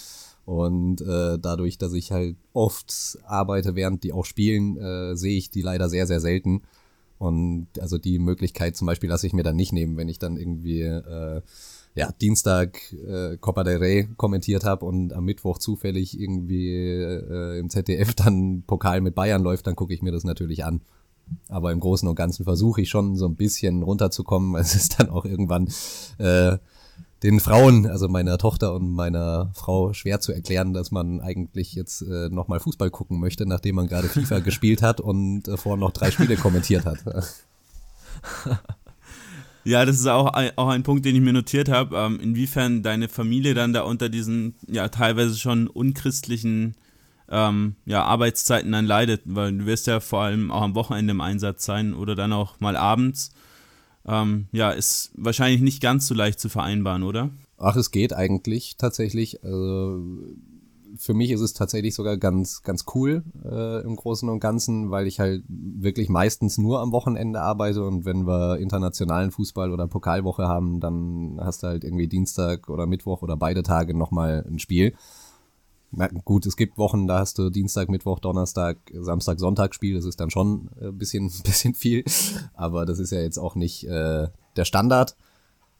Und äh, dadurch, dass ich halt oft arbeite, während die auch spielen, äh, sehe ich die leider sehr, sehr selten. Und also die Möglichkeit zum Beispiel lasse ich mir dann nicht nehmen, wenn ich dann irgendwie äh, ja, Dienstag äh, Copa del Rey kommentiert habe und am Mittwoch zufällig irgendwie äh, im ZDF dann Pokal mit Bayern läuft, dann gucke ich mir das natürlich an. Aber im Großen und Ganzen versuche ich schon so ein bisschen runterzukommen. [LAUGHS] Es ist dann auch irgendwann äh, den Frauen, also meiner Tochter und meiner Frau, schwer zu erklären, dass man eigentlich jetzt äh, nochmal Fußball gucken möchte, nachdem man gerade FIFA [LAUGHS] gespielt hat und äh, vorher noch drei Spiele kommentiert hat. [LAUGHS] Ja, das ist auch ein, auch ein Punkt, den ich mir notiert habe, ähm, inwiefern deine Familie dann da unter diesen ja teilweise schon unchristlichen ähm, ja, Arbeitszeiten dann leidet, weil du wirst ja vor allem auch am Wochenende im Einsatz sein oder dann auch mal abends. Ähm, ja, ist wahrscheinlich nicht ganz so leicht zu vereinbaren, oder? Ach, es geht eigentlich tatsächlich. Also für mich ist es tatsächlich sogar ganz, ganz cool äh, im Großen und Ganzen, weil ich halt wirklich meistens nur am Wochenende arbeite und wenn wir internationalen Fußball oder Pokalwoche haben, dann hast du halt irgendwie Dienstag oder Mittwoch oder beide Tage nochmal ein Spiel. Na, gut, es gibt Wochen, da hast du Dienstag, Mittwoch, Donnerstag, Samstag, Sonntag Spiel. Das ist dann schon ein bisschen, [LAUGHS] bisschen viel, aber das ist ja jetzt auch nicht äh, der Standard.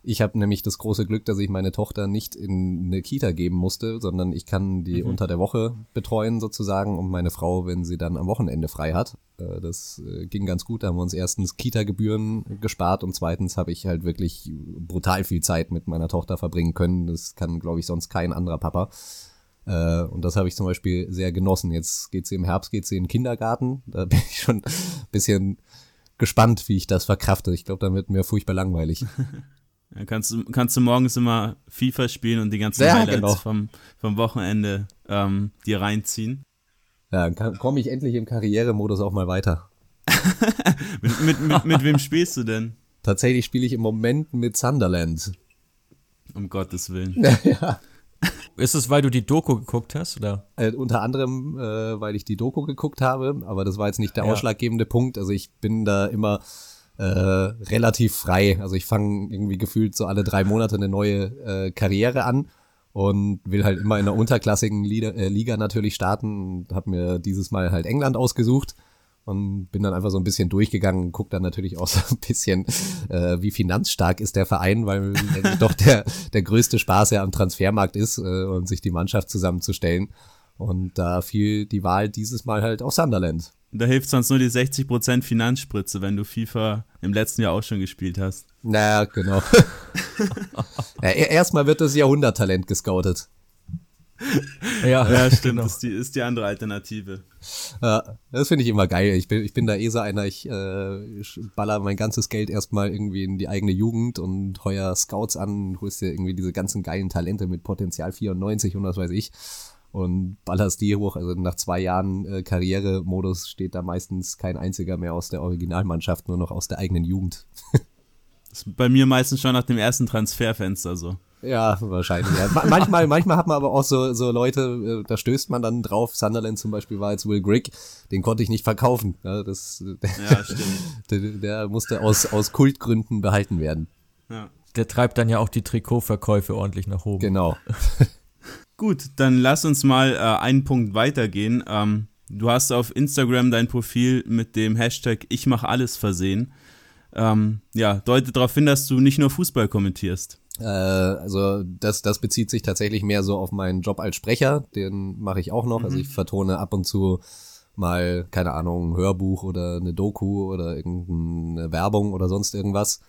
Ich habe nämlich das große Glück, dass ich meine Tochter nicht in eine Kita geben musste, sondern ich kann die mhm. unter der Woche betreuen sozusagen und meine Frau, wenn sie dann am Wochenende frei hat. Äh, das äh, ging ganz gut. Da haben wir uns erstens Kita-Gebühren gespart und zweitens habe ich halt wirklich brutal viel Zeit mit meiner Tochter verbringen können. Das kann, glaube ich, sonst kein anderer Papa. Äh, und das habe ich zum Beispiel sehr genossen. Jetzt geht sie im Herbst, geht sie in den Kindergarten. Da bin ich schon ein bisschen gespannt, wie ich das verkrafte. Ich glaube, dann wird mir furchtbar langweilig. [LAUGHS] Ja, kannst, du, kannst du morgens immer FIFA spielen und die ganzen ja, Highlights genau. vom, vom Wochenende ähm, dir reinziehen. Ja, dann komme ich endlich im Karrieremodus auch mal weiter. [LAUGHS] mit, mit, mit, mit wem spielst du denn? Tatsächlich spiele ich im Moment mit Sunderland. Um Gottes Willen. [LAUGHS] ja. Ist es, weil du die Doku geguckt hast, oder? Äh, unter anderem, äh, weil ich die Doku geguckt habe, aber das war jetzt nicht der ja. ausschlaggebende Punkt. Also ich bin da immer äh, relativ frei. Also ich fange irgendwie gefühlt so alle drei Monate eine neue äh, Karriere an und will halt immer in der unterklassigen Liga, äh, Liga natürlich starten. Habe mir dieses Mal halt England ausgesucht und bin dann einfach so ein bisschen durchgegangen, guck dann natürlich auch so ein bisschen, äh, wie finanzstark ist der Verein, weil doch der, der größte Spaß ja am Transfermarkt ist äh, und sich die Mannschaft zusammenzustellen. Und da fiel die Wahl dieses Mal halt auf Sunderland. Da hilft sonst nur die 60% Finanzspritze, wenn du FIFA im letzten Jahr auch schon gespielt hast. Naja, genau. [LAUGHS] ja, erstmal wird das Jahrhunderttalent gescoutet. [LAUGHS] Ja, ja stimmt. Das ist die, ist die andere Alternative. Ja, das finde ich immer geil. Ich bin, ich bin da eh so einer, ich, äh, ich baller mein ganzes Geld erstmal irgendwie in die eigene Jugend und heuer Scouts an, holst dir irgendwie diese ganzen geilen Talente mit Potenzial 94 und was weiß ich und ballerst die hoch. Also nach zwei Jahren äh, Karrieremodus steht da meistens kein einziger mehr aus der Originalmannschaft, nur noch aus der eigenen Jugend. [LAUGHS] das ist bei mir meistens schon nach dem ersten Transferfenster so. Ja, wahrscheinlich. Ja. manchmal, manchmal hat man aber auch so, so Leute, äh, da stößt man dann drauf. Sunderland zum Beispiel war jetzt Will Grigg, den konnte ich nicht verkaufen. Ja, das, ja stimmt. [LAUGHS] Der, der musste aus, aus Kultgründen behalten werden. Ja. Der treibt dann ja auch die Trikotverkäufe ordentlich nach oben. Genau. [LAUGHS] Gut, dann lass uns mal äh, einen Punkt weitergehen. Ähm, du hast auf Instagram dein Profil mit dem Hashtag Ich mach alles versehen. Ähm, ja, deutet darauf hin, dass du nicht nur Fußball kommentierst. Äh, also das, das bezieht sich tatsächlich mehr so auf meinen Job als Sprecher. Den mache ich auch noch. Mhm. Also ich vertone ab und zu mal, keine Ahnung, ein Hörbuch oder eine Doku oder irgendeine Werbung oder sonst irgendwas.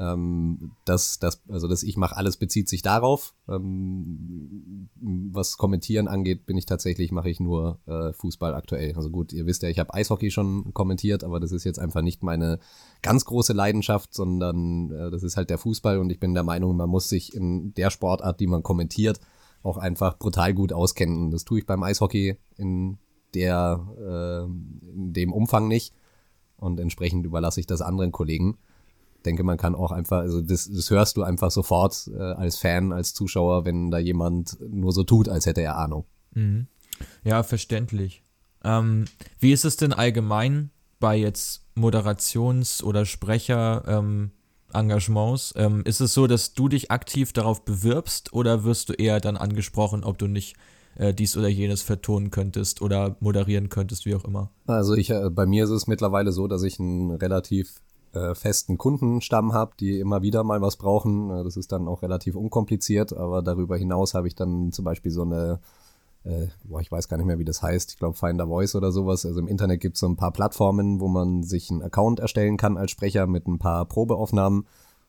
Ähm, das, das, also das Ich mache alles bezieht sich darauf. Ähm, was Kommentieren angeht, bin ich tatsächlich, mache ich nur äh, Fußball aktuell. Also gut, ihr wisst ja, ich habe Eishockey schon kommentiert, aber das ist jetzt einfach nicht meine ganz große Leidenschaft, sondern äh, das ist halt der Fußball und ich bin der Meinung, man muss sich in der Sportart, die man kommentiert, auch einfach brutal gut auskennen. Das tue ich beim Eishockey in der, äh, in dem Umfang nicht. Und entsprechend überlasse ich das anderen Kollegen denke, man kann auch einfach, also das, das hörst du einfach sofort äh, als Fan, als Zuschauer, wenn da jemand nur so tut, als hätte er Ahnung. Mhm. Ja, verständlich. Ähm, wie ist es denn allgemein bei jetzt Moderations- oder Sprecher-Engagements? Ähm, ähm, ist es so, dass du dich aktiv darauf bewirbst oder wirst du eher dann angesprochen, ob du nicht äh, dies oder jenes vertonen könntest oder moderieren könntest, wie auch immer? Also ich, äh, bei mir ist es mittlerweile so, dass ich einen relativ äh, festen Kundenstamm habe, die immer wieder mal was brauchen. Äh, das ist dann auch relativ unkompliziert, aber darüber hinaus habe ich dann zum Beispiel so eine, äh, boah, ich weiß gar nicht mehr, wie das heißt, ich glaube Finder Voice oder sowas. Also im Internet gibt es so ein paar Plattformen, wo man sich einen Account erstellen kann als Sprecher mit ein paar Probeaufnahmen.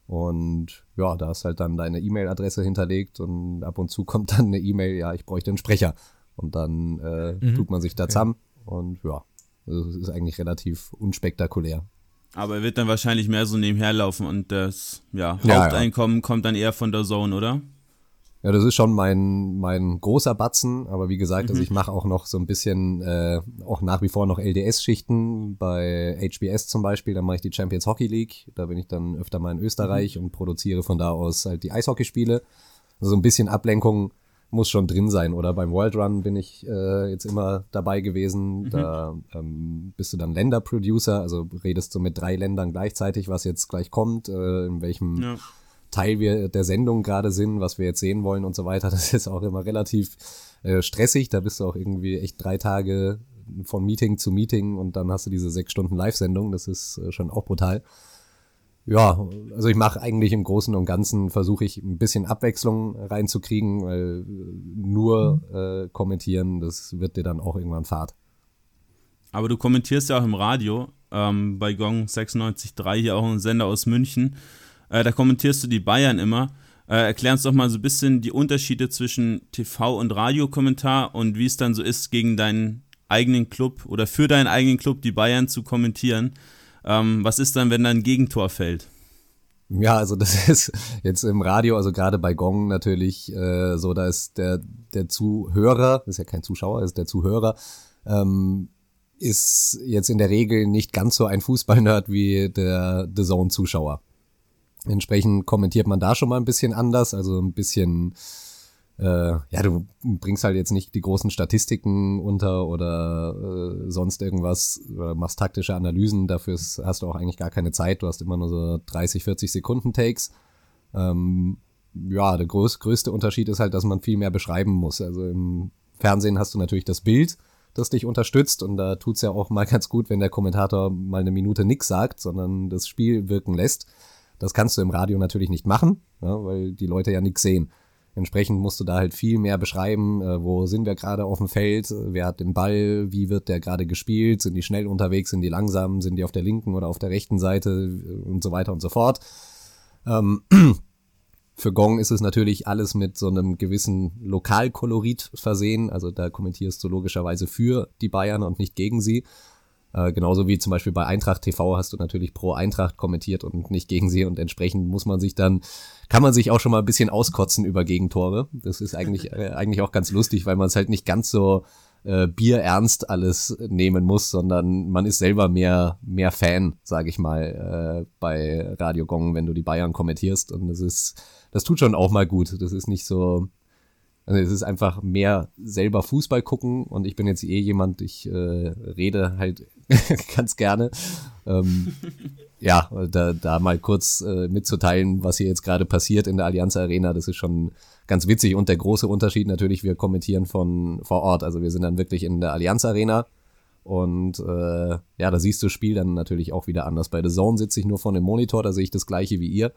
Und ja, da ist halt dann deine E-Mail-Adresse hinterlegt und ab und zu kommt dann eine E-Mail, ja, ich bräuchte einen Sprecher. Und dann äh, mhm. tut man sich da zusammen und ja, das ist eigentlich relativ unspektakulär. Aber er wird dann wahrscheinlich mehr so nebenher laufen und das ja, Haupteinkommen ja. kommt dann eher von der Zone, oder? Ja, das ist schon mein, mein großer Batzen, aber wie gesagt, also mhm. also ich mache auch noch so ein bisschen, äh, auch nach wie vor noch LDS-Schichten bei HBS zum Beispiel, da mache ich die Champions Hockey League, da bin ich dann öfter mal in Österreich mhm. und produziere von da aus halt die Eishockeyspiele. Also so ein bisschen Ablenkung muss schon drin sein. Oder beim World Run bin ich äh, jetzt immer dabei gewesen. Mhm. Da ähm, bist du dann Länderproducer, also redest du mit drei Ländern gleichzeitig, was jetzt gleich kommt, äh, in welchem ja. Teil wir der Sendung gerade sind, was wir jetzt sehen wollen und so weiter. Das ist auch immer relativ äh, stressig. Da bist du auch irgendwie echt drei Tage von Meeting zu Meeting und dann hast du diese sechs Stunden Live-Sendung. Das ist äh, schon auch brutal. Ja, also ich mache eigentlich im Großen und Ganzen, versuche ich ein bisschen Abwechslung reinzukriegen, weil nur äh, kommentieren, das wird dir dann auch irgendwann fad. Aber du kommentierst ja auch im Radio, ähm, bei Gong 96.3, hier auch ein Sender aus München. Äh, da kommentierst du die Bayern immer. Äh, erklär uns doch mal so ein bisschen die Unterschiede zwischen TV- und Radiokommentar und wie es dann so ist, gegen deinen eigenen Club oder für deinen eigenen Club die Bayern zu kommentieren. Ähm, was ist dann, wenn dann ein Gegentor fällt? Ja, also das [LAUGHS] ist jetzt im Radio, also gerade bei Gong natürlich äh, so, da ist der, der Zuhörer, ist ja kein Zuschauer, ist der Zuhörer, ähm, ist jetzt in der Regel nicht ganz so ein Fußballnerd wie der The Zone-Zuschauer. Entsprechend kommentiert man da schon mal ein bisschen anders, also ein bisschen äh, ja, du bringst halt jetzt nicht die großen Statistiken unter oder äh, sonst irgendwas, oder machst taktische Analysen, dafür hast du auch eigentlich gar keine Zeit, du hast immer nur so 30, 40 Sekunden Takes. Ähm, ja, der groß, größte Unterschied ist halt, dass man viel mehr beschreiben muss. Also im Fernsehen hast du natürlich das Bild, das dich unterstützt und da tut's ja auch mal ganz gut, wenn der Kommentator mal eine Minute nix sagt, sondern das Spiel wirken lässt. Das kannst du im Radio natürlich nicht machen, ja, weil die Leute ja nix sehen. Entsprechend musst du da halt viel mehr beschreiben, äh, wo sind wir gerade auf dem Feld, wer hat den Ball, wie wird der gerade gespielt, sind die schnell unterwegs, sind die langsam, sind die auf der linken oder auf der rechten Seite äh, und so weiter und so fort. Ähm, [CLEARS THROAT] für Gong ist es natürlich alles mit so einem gewissen Lokalkolorit versehen, also da kommentierst du logischerweise für die Bayern und nicht gegen sie. Äh, genauso wie zum Beispiel bei Eintracht TV hast du natürlich pro Eintracht kommentiert und nicht gegen sie und entsprechend muss man sich dann, kann man sich auch schon mal ein bisschen auskotzen über Gegentore. Das ist eigentlich, [LAUGHS] äh, eigentlich auch ganz lustig, weil man es halt nicht ganz so äh, bierernst alles nehmen muss, sondern man ist selber mehr, mehr Fan, sage ich mal, äh, bei Radio Gong, wenn du die Bayern kommentierst und das ist, das tut schon auch mal gut. Das ist nicht so, also es ist einfach mehr selber Fußball gucken und ich bin jetzt eh jemand, ich äh, rede halt [LAUGHS] ganz gerne. Ähm, [LAUGHS] ja, da, da mal kurz äh, mitzuteilen, was hier jetzt gerade passiert in der Allianz Arena, das ist schon ganz witzig und der große Unterschied natürlich, wir kommentieren von vor Ort, also wir sind dann wirklich in der Allianz Arena und äh, ja, da siehst du das Spiel dann natürlich auch wieder anders. Bei The Zone sitze ich nur vor dem Monitor, da sehe ich das gleiche wie ihr.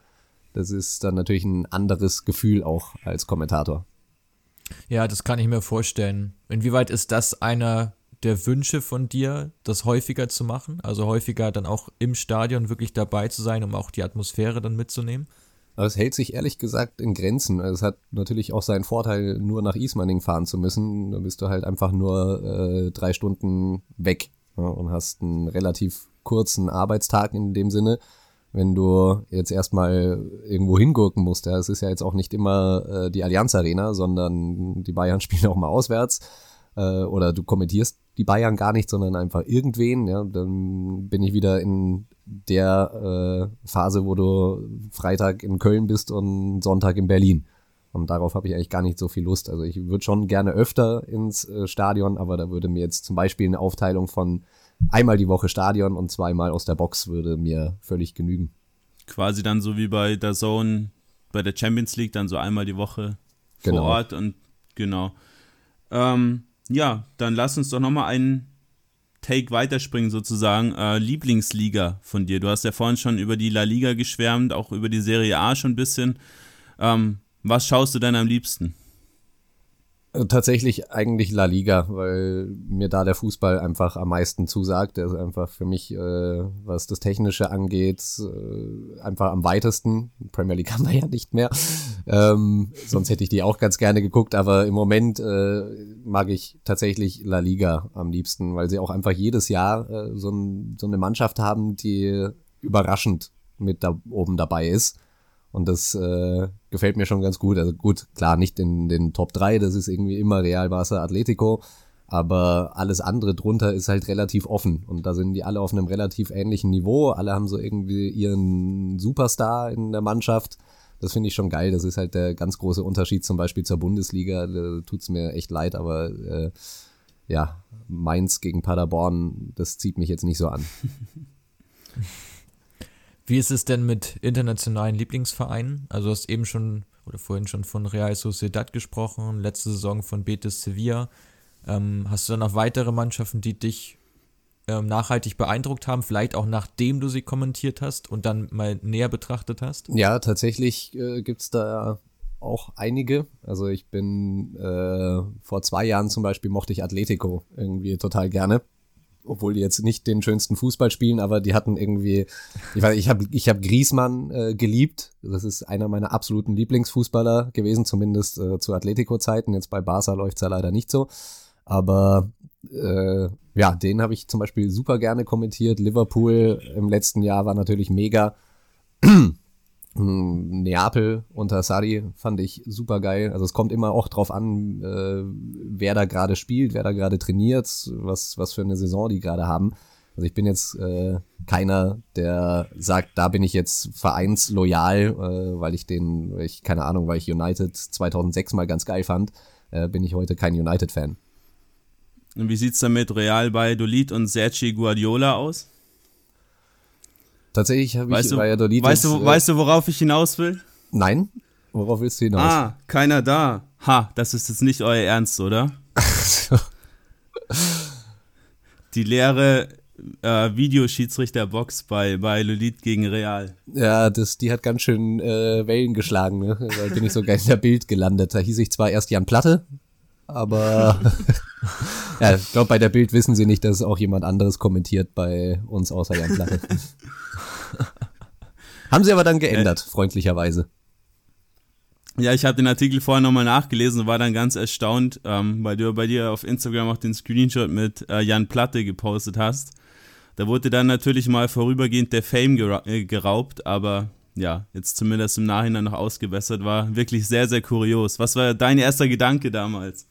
Das ist dann natürlich ein anderes Gefühl auch als Kommentator. Ja, das kann ich mir vorstellen. Inwieweit ist das einer der Wünsche von dir, das häufiger zu machen? Also häufiger dann auch im Stadion wirklich dabei zu sein, um auch die Atmosphäre dann mitzunehmen? Aber es hält sich ehrlich gesagt in Grenzen. Es hat natürlich auch seinen Vorteil, nur nach Ismaning fahren zu müssen. Da bist du halt einfach nur äh, drei Stunden weg ja, und hast einen relativ kurzen Arbeitstag in dem Sinne wenn du jetzt erstmal irgendwo hingurken musst. Ja, es ist ja jetzt auch nicht immer äh, die Allianz Arena, sondern die Bayern [LAUGHS] spielen auch mal auswärts. Äh, oder du kommentierst die Bayern gar nicht, sondern einfach irgendwen. Ja, dann bin ich wieder in der äh, Phase, wo du Freitag in Köln bist und Sonntag in Berlin. Und darauf habe ich eigentlich gar nicht so viel Lust. Also ich würde schon gerne öfter ins äh, Stadion, aber da würde mir jetzt zum Beispiel eine Aufteilung von einmal die Woche Stadion und zweimal aus der Box würde mir völlig genügen. Quasi dann so wie bei der Zone, bei der Champions League, dann so einmal die Woche vor genau. Ort und genau. Ähm, ja, dann lass uns doch nochmal einen Take weiterspringen sozusagen. Äh, Lieblingsliga von dir. Du hast ja vorhin schon über die La Liga geschwärmt, auch über die Serie A schon ein bisschen. Ähm, was schaust du denn am liebsten? Tatsächlich eigentlich La Liga, weil mir da der Fußball einfach am meisten zusagt. Der ist einfach für mich, äh, was das Technische angeht, äh, einfach am weitesten. Premier League [LAUGHS] haben wir ja nicht mehr. Ähm, sonst hätte ich die auch ganz gerne geguckt, aber im Moment äh, mag ich tatsächlich La Liga am liebsten, weil sie auch einfach jedes Jahr äh, so, ein, so eine Mannschaft haben, die überraschend mit da oben dabei ist. Und das äh, gefällt mir schon ganz gut. Also gut, klar, nicht in den Top 3, das ist irgendwie immer Real Barca Atletico, aber alles andere drunter ist halt relativ offen. Und da sind die alle auf einem relativ ähnlichen Niveau. Alle haben so irgendwie ihren Superstar in der Mannschaft. Das finde ich schon geil. Das ist halt der ganz große Unterschied zum Beispiel zur Bundesliga. Da tut's mir echt leid, aber äh, ja, Mainz gegen Paderborn, das zieht mich jetzt nicht so an. [LAUGHS] Wie ist es denn mit internationalen Lieblingsvereinen? Also du hast eben schon oder vorhin schon von Real Sociedad gesprochen, letzte Saison von Betis Sevilla. Ähm, hast du dann noch weitere Mannschaften, die dich ähm, nachhaltig beeindruckt haben, vielleicht auch nachdem du sie kommentiert hast und dann mal näher betrachtet hast? Ja, tatsächlich äh, gibt's da auch einige. Also ich bin äh, vor zwei Jahren zum Beispiel mochte ich Atletico irgendwie total gerne obwohl die jetzt nicht den schönsten Fußball spielen, aber die hatten irgendwie, ich weiß, ich habe ich hab Griesmann äh, geliebt. Das ist einer meiner absoluten Lieblingsfußballer gewesen, zumindest äh, zu Atletico-Zeiten. Jetzt bei Barca läuft's ja leider nicht so. Aber äh, ja, den habe ich zum Beispiel super gerne kommentiert. Liverpool im letzten Jahr war natürlich mega. Hm, Neapel unter Sari fand ich super geil. Also es kommt immer auch drauf an, äh, wer da gerade spielt, wer da gerade trainiert, was, was für eine Saison die gerade haben. Also ich bin jetzt äh, keiner, der sagt, da bin ich jetzt vereinsloyal, äh, weil ich den, weil ich keine Ahnung, weil ich United 2006 mal ganz geil fand, äh, bin ich heute kein United-Fan. Und wie sieht's da mit Real Valladolid und Sergi Guardiola aus? Tatsächlich habe ich du, Valladolid. Weißt du, äh, weißt du, worauf ich hinaus will? Nein. Worauf willst du hinaus? Ah, keiner da. Ha, das ist jetzt nicht euer Ernst, oder? [LAUGHS] Die leere äh, Videoschiedsrichterbox bei, bei Lolит gegen Real. Ja, das, die hat ganz schön äh, Wellen geschlagen, ne? Da bin ich sogar in der Bild gelandet. Da hieß ich zwar erst Jan Platte, aber [LAUGHS] ja, ich glaube, bei der Bild wissen sie nicht, dass auch jemand anderes kommentiert bei uns außer Jan Platte. [LAUGHS] Haben sie aber dann geändert, äh, freundlicherweise. Ja, ich habe den Artikel vorher nochmal nachgelesen und war dann ganz erstaunt, ähm, weil du bei dir auf Instagram auch den Screenshot mit äh, Jan Platte gepostet hast. Da wurde dann natürlich mal vorübergehend der Fame gera äh, geraubt, aber ja, jetzt zumindest im Nachhinein noch ausgebessert war. Wirklich sehr, sehr kurios. Was war dein erster Gedanke damals?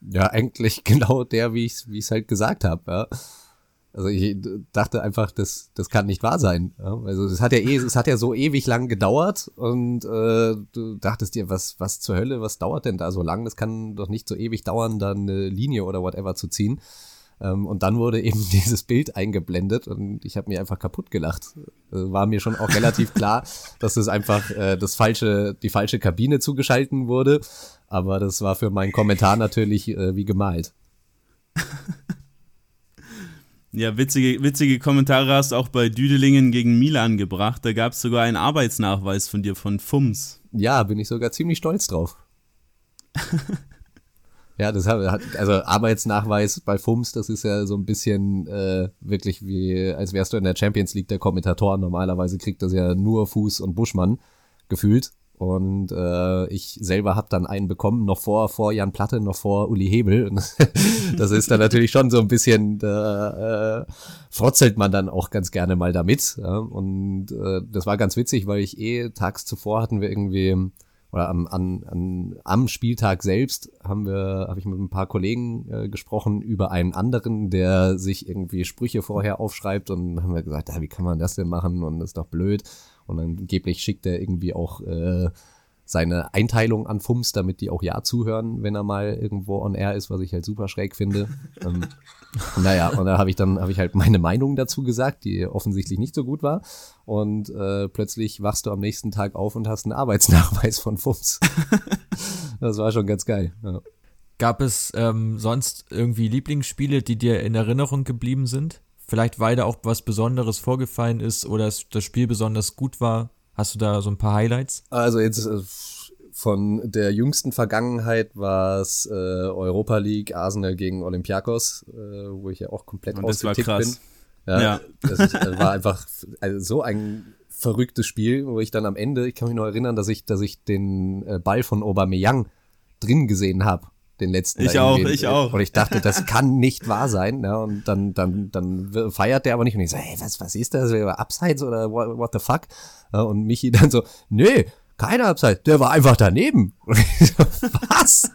Ja, eigentlich [LAUGHS] genau der, wie ich es wie halt gesagt habe. Ja. Also ich dachte einfach, das, das kann nicht wahr sein. Also es hat ja eh, es hat ja so ewig lang gedauert und äh, du dachtest dir, was, was zur Hölle, was dauert denn da so lang? Das kann doch nicht so ewig dauern, da eine Linie oder whatever zu ziehen. Ähm, und dann wurde eben [LAUGHS] dieses Bild eingeblendet und ich habe mir einfach kaputt gelacht. Äh, war mir schon auch relativ klar, [LAUGHS] dass es einfach äh, das falsche, die falsche Kabine zugeschalten wurde. Aber das war für meinen Kommentar natürlich äh, wie gemalt. [LAUGHS] Ja, witzige, witzige Kommentare hast du auch bei Düdelingen gegen Milan gebracht. Da gab es sogar einen Arbeitsnachweis von dir von FUMS. Ja, bin ich sogar ziemlich stolz drauf. [LAUGHS] ja, das hat, also Arbeitsnachweis bei FUMS, das ist ja so ein bisschen äh, wirklich wie, als wärst du in der Champions League der Kommentator. Normalerweise kriegt das ja nur Fuß und Buschmann gefühlt. Und äh, ich selber habe dann einen bekommen, noch vor, vor Jan Platte, noch vor Uli Hebel. [LAUGHS] das ist dann natürlich schon so ein bisschen, da äh, frotzelt man dann auch ganz gerne mal damit. Ja? Und äh, das war ganz witzig, weil ich eh tags zuvor hatten wir irgendwie, oder am, an, an, am Spieltag selbst haben wir, habe ich mit ein paar Kollegen äh, gesprochen über einen anderen, der sich irgendwie Sprüche vorher aufschreibt und haben wir gesagt, ja, wie kann man das denn machen und das ist doch blöd. Und angeblich schickt er irgendwie auch äh, seine Einteilung an Fums, damit die auch ja zuhören, wenn er mal irgendwo on air ist, was ich halt super schräg finde. [LAUGHS] ähm, naja, und da habe ich dann habe ich halt meine Meinung dazu gesagt, die offensichtlich nicht so gut war. Und äh, plötzlich wachst du am nächsten Tag auf und hast einen Arbeitsnachweis von Fums. [LAUGHS] das war schon ganz geil. Ja. Gab es ähm, sonst irgendwie Lieblingsspiele, die dir in Erinnerung geblieben sind? Vielleicht weil da auch was Besonderes vorgefallen ist oder das Spiel besonders gut war? Hast du da so ein paar Highlights? Also jetzt äh, von der jüngsten Vergangenheit war es äh, Europa League, Arsenal gegen Olympiakos, äh, wo ich ja auch komplett Und das war krass. bin. Ja, ja. Das ist, äh, war einfach also so ein verrücktes Spiel, wo ich dann am Ende, ich kann mich noch erinnern, dass ich, dass ich den äh, Ball von Aubameyang drin gesehen habe den letzten. Ich auch, ich auch. Und ich dachte, das kann nicht wahr sein. Ja, und dann, dann, dann feiert der aber nicht. Und ich so, hey, was, was ist das? Abseits oder what, what the fuck? Ja, und Michi dann so, nee, keine Abseits, der war einfach daneben. [LAUGHS] Was?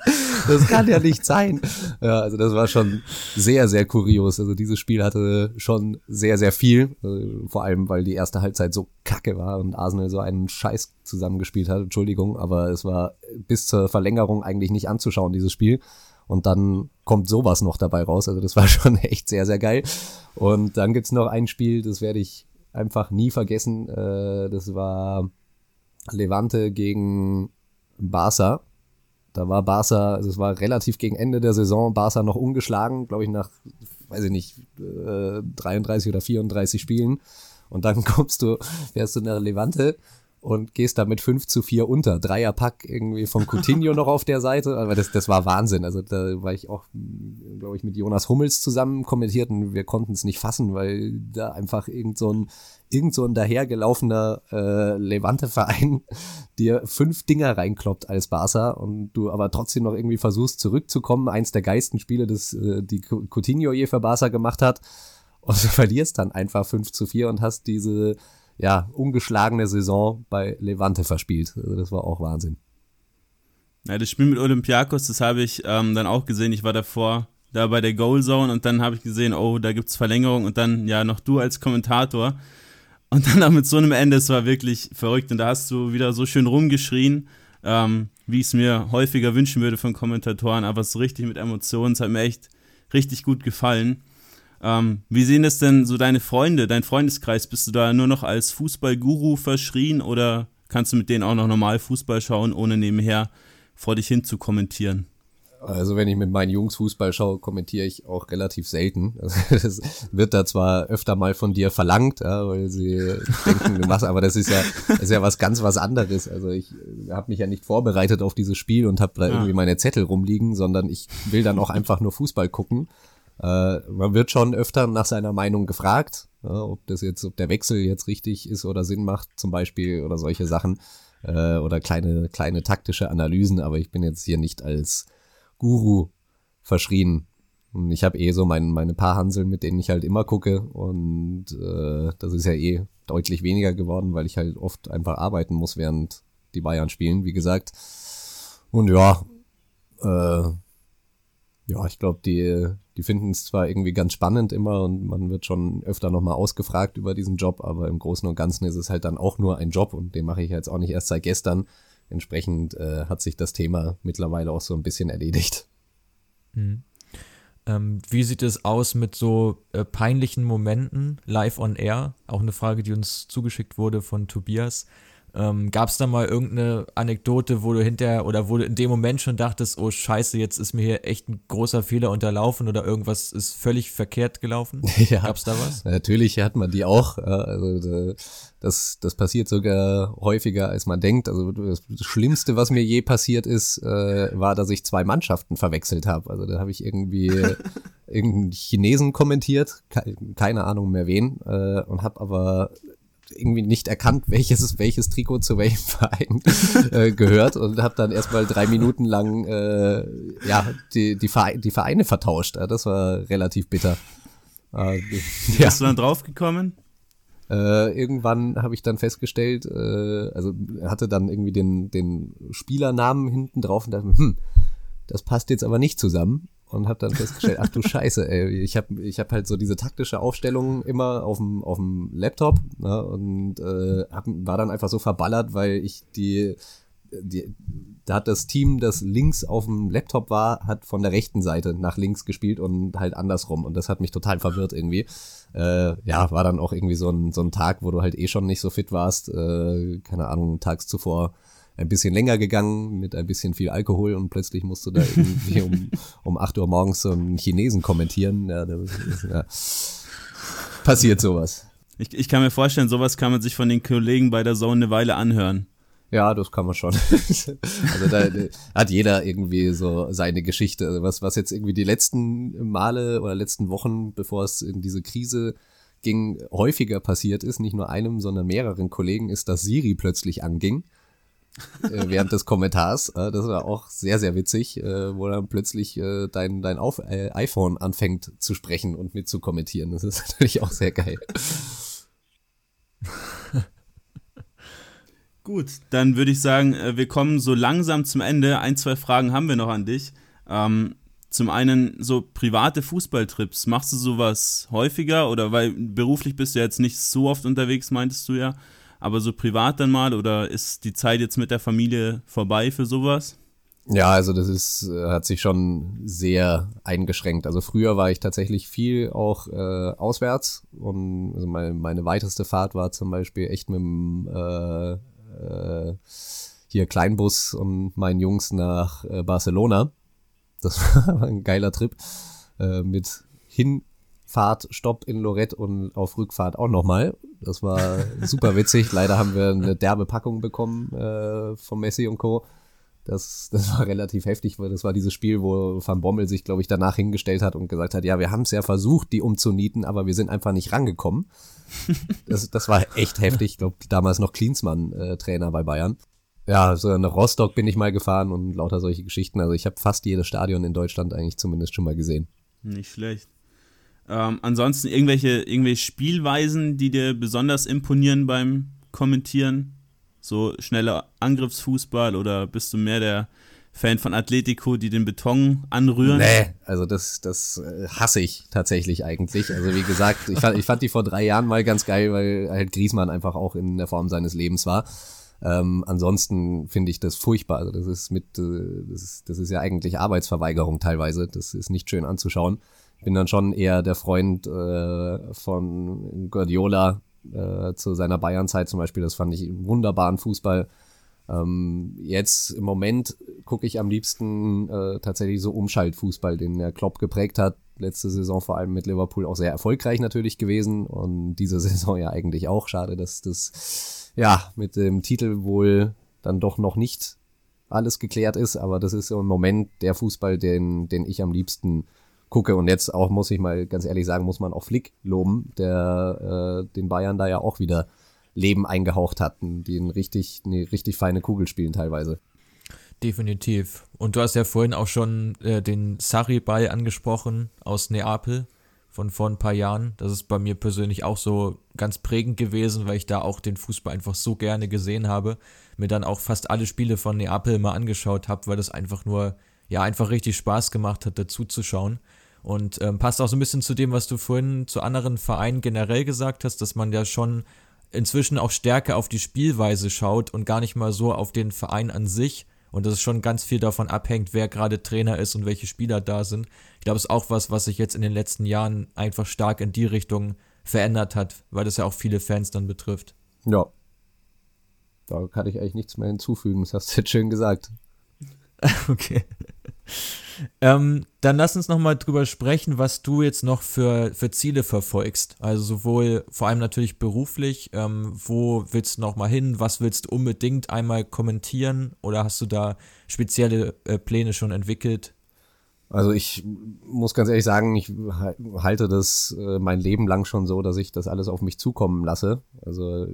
Das kann ja nicht sein. Ja, also das war schon sehr, sehr kurios. Also dieses Spiel hatte schon sehr, sehr viel. Also vor allem, weil die erste Halbzeit so kacke war und Arsenal so einen Scheiß zusammengespielt hat. Entschuldigung, aber es war bis zur Verlängerung eigentlich nicht anzuschauen, dieses Spiel. Und dann kommt sowas noch dabei raus. Also das war schon [LAUGHS] echt sehr, sehr geil. Und dann gibt's noch ein Spiel, das werde ich einfach nie vergessen. Äh, das war Levante gegen Barca. Da war Barca, also es war relativ gegen Ende der Saison, Barca noch ungeschlagen, glaube ich, nach, weiß ich nicht, 33 äh, oder 34 Spielen. Und dann [LAUGHS] kommst du, fährst du nach Levante und gehst da mit 5 zu 4 unter. Dreierpack irgendwie von Coutinho [LAUGHS] noch auf der Seite. Aber das, das war Wahnsinn. Also da war ich auch, glaube ich, mit Jonas Hummels zusammen kommentiert und wir konnten es nicht fassen, weil da einfach irgend so ein, irgend so ein dahergelaufener äh, Levante-Verein [LAUGHS] dir fünf Dinger reinkloppt als Barca und du aber trotzdem noch irgendwie versuchst zurückzukommen. Eins der geilsten Spiele, das äh, die Coutinho je für Barca gemacht hat. Und [LAUGHS] du verlierst dann einfach 5 zu 4 und hast diese ja, ungeschlagene Saison bei Levante verspielt. Also das war auch Wahnsinn. Ja, das Spiel mit Olympiakos, das habe ich ähm, dann auch gesehen. Ich war davor da bei der Goal Zone und dann habe ich gesehen, oh, da gibt es Verlängerung und dann ja noch du als Kommentator. Und dann auch [LAUGHS] mit so einem Ende, es war wirklich verrückt. Und da hast du wieder so schön rumgeschrien, ähm, wie ich es mir häufiger wünschen würde von Kommentatoren, aber so richtig mit Emotionen. Es hat mir echt richtig gut gefallen. Ähm, wie sehen das denn so deine Freunde, dein Freundeskreis? Bist du da nur noch als Fußballguru verschrien oder kannst du mit denen auch noch normal Fußball schauen, ohne nebenher vor dich hin zu kommentieren? Also wenn ich mit meinen Jungs Fußball schaue, kommentiere ich auch relativ selten. [LAUGHS] Also das wird da zwar öfter mal von dir verlangt, ja, weil sie denken, du machst, aber das ist ja, ist ja was ganz was anderes. Also ich habe mich ja nicht vorbereitet auf dieses Spiel und habe da ja. irgendwie meine Zettel rumliegen, sondern ich will dann auch einfach nur Fußball gucken. Äh, man wird schon öfter nach seiner Meinung gefragt, ja, ob das jetzt, ob der Wechsel jetzt richtig ist oder Sinn macht, zum Beispiel oder solche Sachen äh, oder kleine kleine taktische Analysen. Aber ich bin jetzt hier nicht als Guru verschrien. Und ich habe eh so mein, meine paar Hanseln, mit denen ich halt immer gucke. Und äh, das ist ja eh deutlich weniger geworden, weil ich halt oft einfach arbeiten muss, während die Bayern spielen, wie gesagt. Und ja, äh, ja, ich glaube, die, die finden es zwar irgendwie ganz spannend immer und man wird schon öfter nochmal ausgefragt über diesen Job, aber im Großen und Ganzen ist es halt dann auch nur ein Job und den mache ich jetzt auch nicht erst seit gestern. Entsprechend äh, hat sich das Thema mittlerweile auch so ein bisschen erledigt. Mhm. Ähm, wie sieht es aus mit so äh, peinlichen Momenten live on air? Auch eine Frage, die uns zugeschickt wurde von Tobias. Ähm, Gab es da mal irgendeine Anekdote, wo du hinterher oder wo du in dem Moment schon dachtest, oh Scheiße, jetzt ist mir hier echt ein großer Fehler unterlaufen oder irgendwas ist völlig verkehrt gelaufen? [LAUGHS] Ja, Gab's da was? Natürlich hat man die auch. Also das, das passiert sogar häufiger, als man denkt. Also das Schlimmste, was mir je passiert ist, äh, war, dass ich zwei Mannschaften verwechselt habe. Also da habe ich irgendwie [LAUGHS] irgendeinen Chinesen kommentiert, keine Ahnung mehr wen, äh, und habe aber irgendwie nicht erkannt, [LAUGHS] welches welches Trikot zu welchem [LAUGHS] Verein äh, gehört und habe dann erstmal drei Minuten lang äh, ja die die Vereine, die Vereine vertauscht. Das war relativ bitter. Äh, ja. Bist du dann draufgekommen? Äh, irgendwann habe ich dann festgestellt, äh, also hatte dann irgendwie den den Spielernamen hinten drauf und dachte, hm, das passt jetzt aber nicht zusammen und habe dann festgestellt, ach du Scheiße, ey, ich habe ich hab halt so diese taktische Aufstellung immer auf dem auf dem Laptop ne, und äh, hab, war dann einfach so verballert, weil ich die die, da hat das Team, das links auf dem Laptop war, hat von der rechten Seite nach links gespielt und halt andersrum. Und das hat mich total verwirrt irgendwie. Äh, ja, war dann auch irgendwie so ein, so ein Tag, wo du halt eh schon nicht so fit warst. Äh, keine Ahnung, tags zuvor ein bisschen länger gegangen mit ein bisschen viel Alkohol und plötzlich musst du da irgendwie um, [LAUGHS] um 8 Uhr morgens so einen Chinesen kommentieren. Ja, ist, ja. Passiert sowas. Ich, ich kann mir vorstellen, sowas kann man sich von den Kollegen bei der Zone eine Weile anhören. Ja, das kann man schon. [LAUGHS] also da hat jeder irgendwie so seine Geschichte. Also was, was jetzt irgendwie die letzten Male oder letzten Wochen, bevor es in diese Krise ging, häufiger passiert ist, nicht nur einem, sondern mehreren Kollegen, ist, dass Siri plötzlich anging. Äh, während des Kommentars. Äh, das war auch sehr, sehr witzig, äh, wo dann plötzlich dein, dein Auf äh, iPhone anfängt zu sprechen und mit zu kommentieren. Das ist [LAUGHS] natürlich auch sehr geil. [LAUGHS] Gut, dann würde ich sagen, wir kommen so langsam zum Ende. Ein, zwei Fragen haben wir noch an dich. Ähm, zum einen so private Fußballtrips. Machst du sowas häufiger oder weil beruflich bist du jetzt nicht so oft unterwegs, meintest du ja, aber so privat dann mal oder ist die Zeit jetzt mit der Familie vorbei für sowas? Ja, also das ist, äh, hat sich schon sehr eingeschränkt. Also früher war ich tatsächlich viel auch äh, auswärts und also meine, meine weiteste Fahrt war zum Beispiel echt mit dem äh, äh, hier Kleinbus und meinen Jungs nach äh, Barcelona. Das [LAUGHS] war ein geiler Trip äh, mit Hinfahrt, Stopp in Lorette und auf Rückfahrt auch nochmal. Das war [LAUGHS] super witzig. Leider haben wir eine derbe Packung bekommen äh, von Messi und Co. Das, das war relativ heftig, weil das war dieses Spiel, wo Van Bommel sich, glaube ich, danach hingestellt hat und gesagt hat, ja, wir haben es ja versucht, die umzunieten, aber wir sind einfach nicht rangekommen. [LAUGHS] Das, das war echt heftig. Ich glaube, damals noch Klinsmann äh, Trainer bei Bayern. Ja, so nach Rostock bin ich mal gefahren und lauter solche Geschichten. Also ich habe fast jedes Stadion in Deutschland eigentlich zumindest schon mal gesehen. Nicht schlecht. Ähm, ansonsten irgendwelche, irgendwelche Spielweisen, die dir besonders imponieren beim Kommentieren? So schneller Angriffsfußball oder bist du mehr der Fan von Atletico, die den Beton anrühren? Nee, also das, das äh, hasse ich tatsächlich eigentlich. Also wie gesagt, ich fand, ich fand die vor drei Jahren mal ganz geil, weil halt Griesmann einfach auch in der Form seines Lebens war. Ähm, ansonsten finde ich das furchtbar. Also das ist mit, äh, das ist, das ist ja eigentlich Arbeitsverweigerung teilweise. Das ist nicht schön anzuschauen. Bin dann schon eher der Freund äh, von Guardiola, äh, zu seiner Bayern-Zeit zum Beispiel. Das fand ich wunderbaren Fußball. Ähm, jetzt im Moment gucke ich am liebsten äh, tatsächlich so Umschaltfußball, den der Klopp geprägt hat. Letzte Saison vor allem mit Liverpool auch sehr erfolgreich natürlich gewesen und diese [LAUGHS] Saison ja eigentlich auch. Schade, dass das ja mit dem Titel wohl dann doch noch nicht alles geklärt ist, aber das ist im Moment der Fußball, den, den ich am liebsten gucke. Und jetzt auch, muss ich mal ganz ehrlich sagen, muss man auch Flick loben, der äh, den Bayern da ja auch wieder Leben eingehaucht hatten, die eine richtig, eine richtig feine Kugel spielen teilweise. Definitiv. Und du hast ja vorhin auch schon äh, den Sarri-Ball angesprochen aus Neapel von vor ein paar Jahren. Das ist bei mir persönlich auch so ganz prägend gewesen, weil ich da auch den Fußball einfach so gerne gesehen habe. Mir dann auch fast alle Spiele von Neapel mal angeschaut habe, weil das einfach nur, ja, einfach richtig Spaß gemacht hat, dazu zu schauen. Und ähm, passt auch so ein bisschen zu dem, was du vorhin zu anderen Vereinen generell gesagt hast, dass man ja schon inzwischen auch stärker auf die Spielweise schaut und gar nicht mal so auf den Verein an sich. Und dass es schon ganz viel davon abhängt, wer gerade Trainer ist und welche Spieler da sind. Ich glaube, es ist auch was, was sich jetzt in den letzten Jahren einfach stark in die Richtung verändert hat, weil das ja auch viele Fans dann betrifft. Ja. Da kann ich eigentlich nichts mehr hinzufügen. Das hast du jetzt schön gesagt. [LAUGHS] okay. Ähm, dann lass uns nochmal drüber sprechen, was du jetzt noch für, für Ziele verfolgst. Also sowohl vor allem natürlich beruflich, ähm, wo willst du nochmal hin, was willst du unbedingt einmal kommentieren oder hast du da spezielle äh, Pläne schon entwickelt? Also ich muss ganz ehrlich sagen, ich halte das äh, mein Leben lang schon so, dass ich das alles auf mich zukommen lasse. Also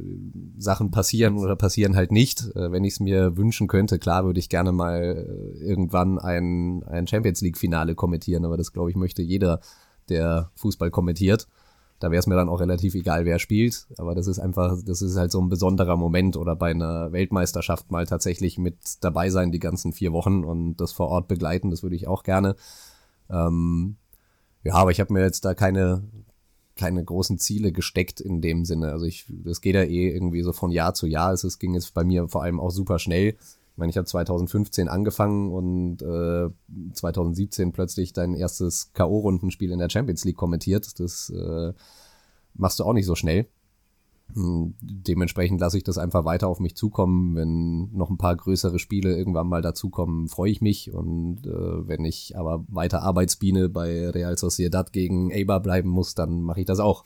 Sachen passieren oder passieren halt nicht. Äh, wenn ich es mir wünschen könnte, klar würde ich gerne mal äh, irgendwann ein, ein Champions League-Finale kommentieren, aber das glaube ich möchte jeder, der Fußball kommentiert. Da wäre es mir dann auch relativ egal, wer spielt. Aber das ist einfach, das ist halt so ein besonderer Moment oder bei einer Weltmeisterschaft mal tatsächlich mit dabei sein die ganzen vier Wochen und das vor Ort begleiten. Das würde ich auch gerne. Ähm, ja, aber ich habe mir jetzt da keine keine großen Ziele gesteckt in dem Sinne. Also ich, das geht ja eh irgendwie so von Jahr zu Jahr. Es ging jetzt bei mir vor allem auch super schnell meine, ich habe 2015 angefangen und äh, 2017 plötzlich dein erstes K.O.-Rundenspiel in der Champions League kommentiert. Das äh, machst du auch nicht so schnell. Hm, dementsprechend lasse ich das einfach weiter auf mich zukommen. Wenn noch ein paar größere Spiele irgendwann mal dazukommen, freue ich mich. Und äh, wenn ich aber weiter Arbeitsbiene bei Real Sociedad gegen Eibar bleiben muss, dann mache ich das auch.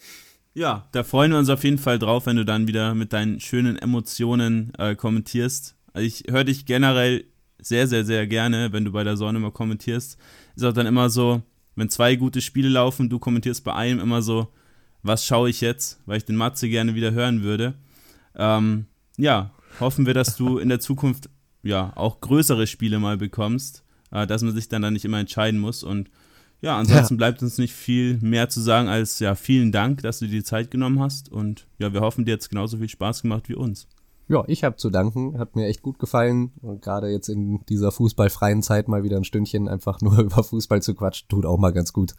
Ja, da freuen wir uns auf jeden Fall drauf, wenn du dann wieder mit deinen schönen Emotionen äh, kommentierst. Ich höre dich generell sehr, sehr, sehr gerne, wenn du bei der Sonne mal kommentierst. Ist auch dann immer so, wenn zwei gute Spiele laufen, du kommentierst bei einem immer so, was schaue ich jetzt, weil ich den Matze gerne wieder hören würde. Ähm, ja, hoffen wir, dass du in der Zukunft ja auch größere Spiele mal bekommst, äh, dass man sich dann, dann nicht immer entscheiden muss. Und ja, ansonsten ja. bleibt uns nicht viel mehr zu sagen als ja, vielen Dank, dass du dir die Zeit genommen hast. Und ja, wir hoffen, dir hat es genauso viel Spaß gemacht wie uns. Ja, ich habe zu danken. Hat mir echt gut gefallen. Und gerade jetzt in dieser fußballfreien Zeit mal wieder ein Stündchen einfach [LAUGHS] nur über Fußball zu quatschen, tut auch mal ganz gut.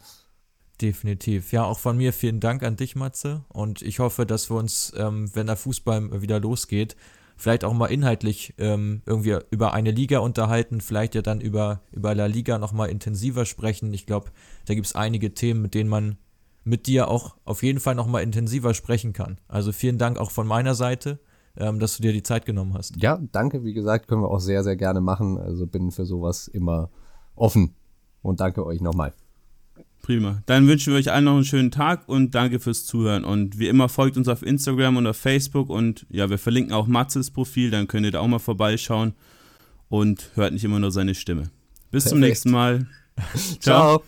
Definitiv. Ja, auch von mir vielen Dank an dich, Matze. Und ich hoffe, dass wir uns, ähm, wenn der Fußball wieder losgeht, vielleicht auch mal inhaltlich ähm, irgendwie über eine Liga unterhalten, vielleicht ja dann über, über La Liga nochmal intensiver sprechen. Ich glaube, da gibt es einige Themen, mit denen man mit dir auch auf jeden Fall nochmal intensiver sprechen kann. Also vielen Dank auch von meiner Seite, ähm, dass du dir die Zeit genommen hast. Ja, danke. Wie gesagt, können wir auch sehr, sehr gerne machen. Also bin für sowas immer offen. Und danke euch nochmal. Prima. Dann wünschen wir euch allen noch einen schönen Tag und danke fürs Zuhören. Und wie immer folgt uns auf Instagram und auf Facebook und ja, wir verlinken auch Matzes Profil, dann könnt ihr da auch mal vorbeischauen und hört nicht immer nur seine Stimme. Bis Perfekt. zum nächsten Mal. [LAUGHS] Ciao. Ciao.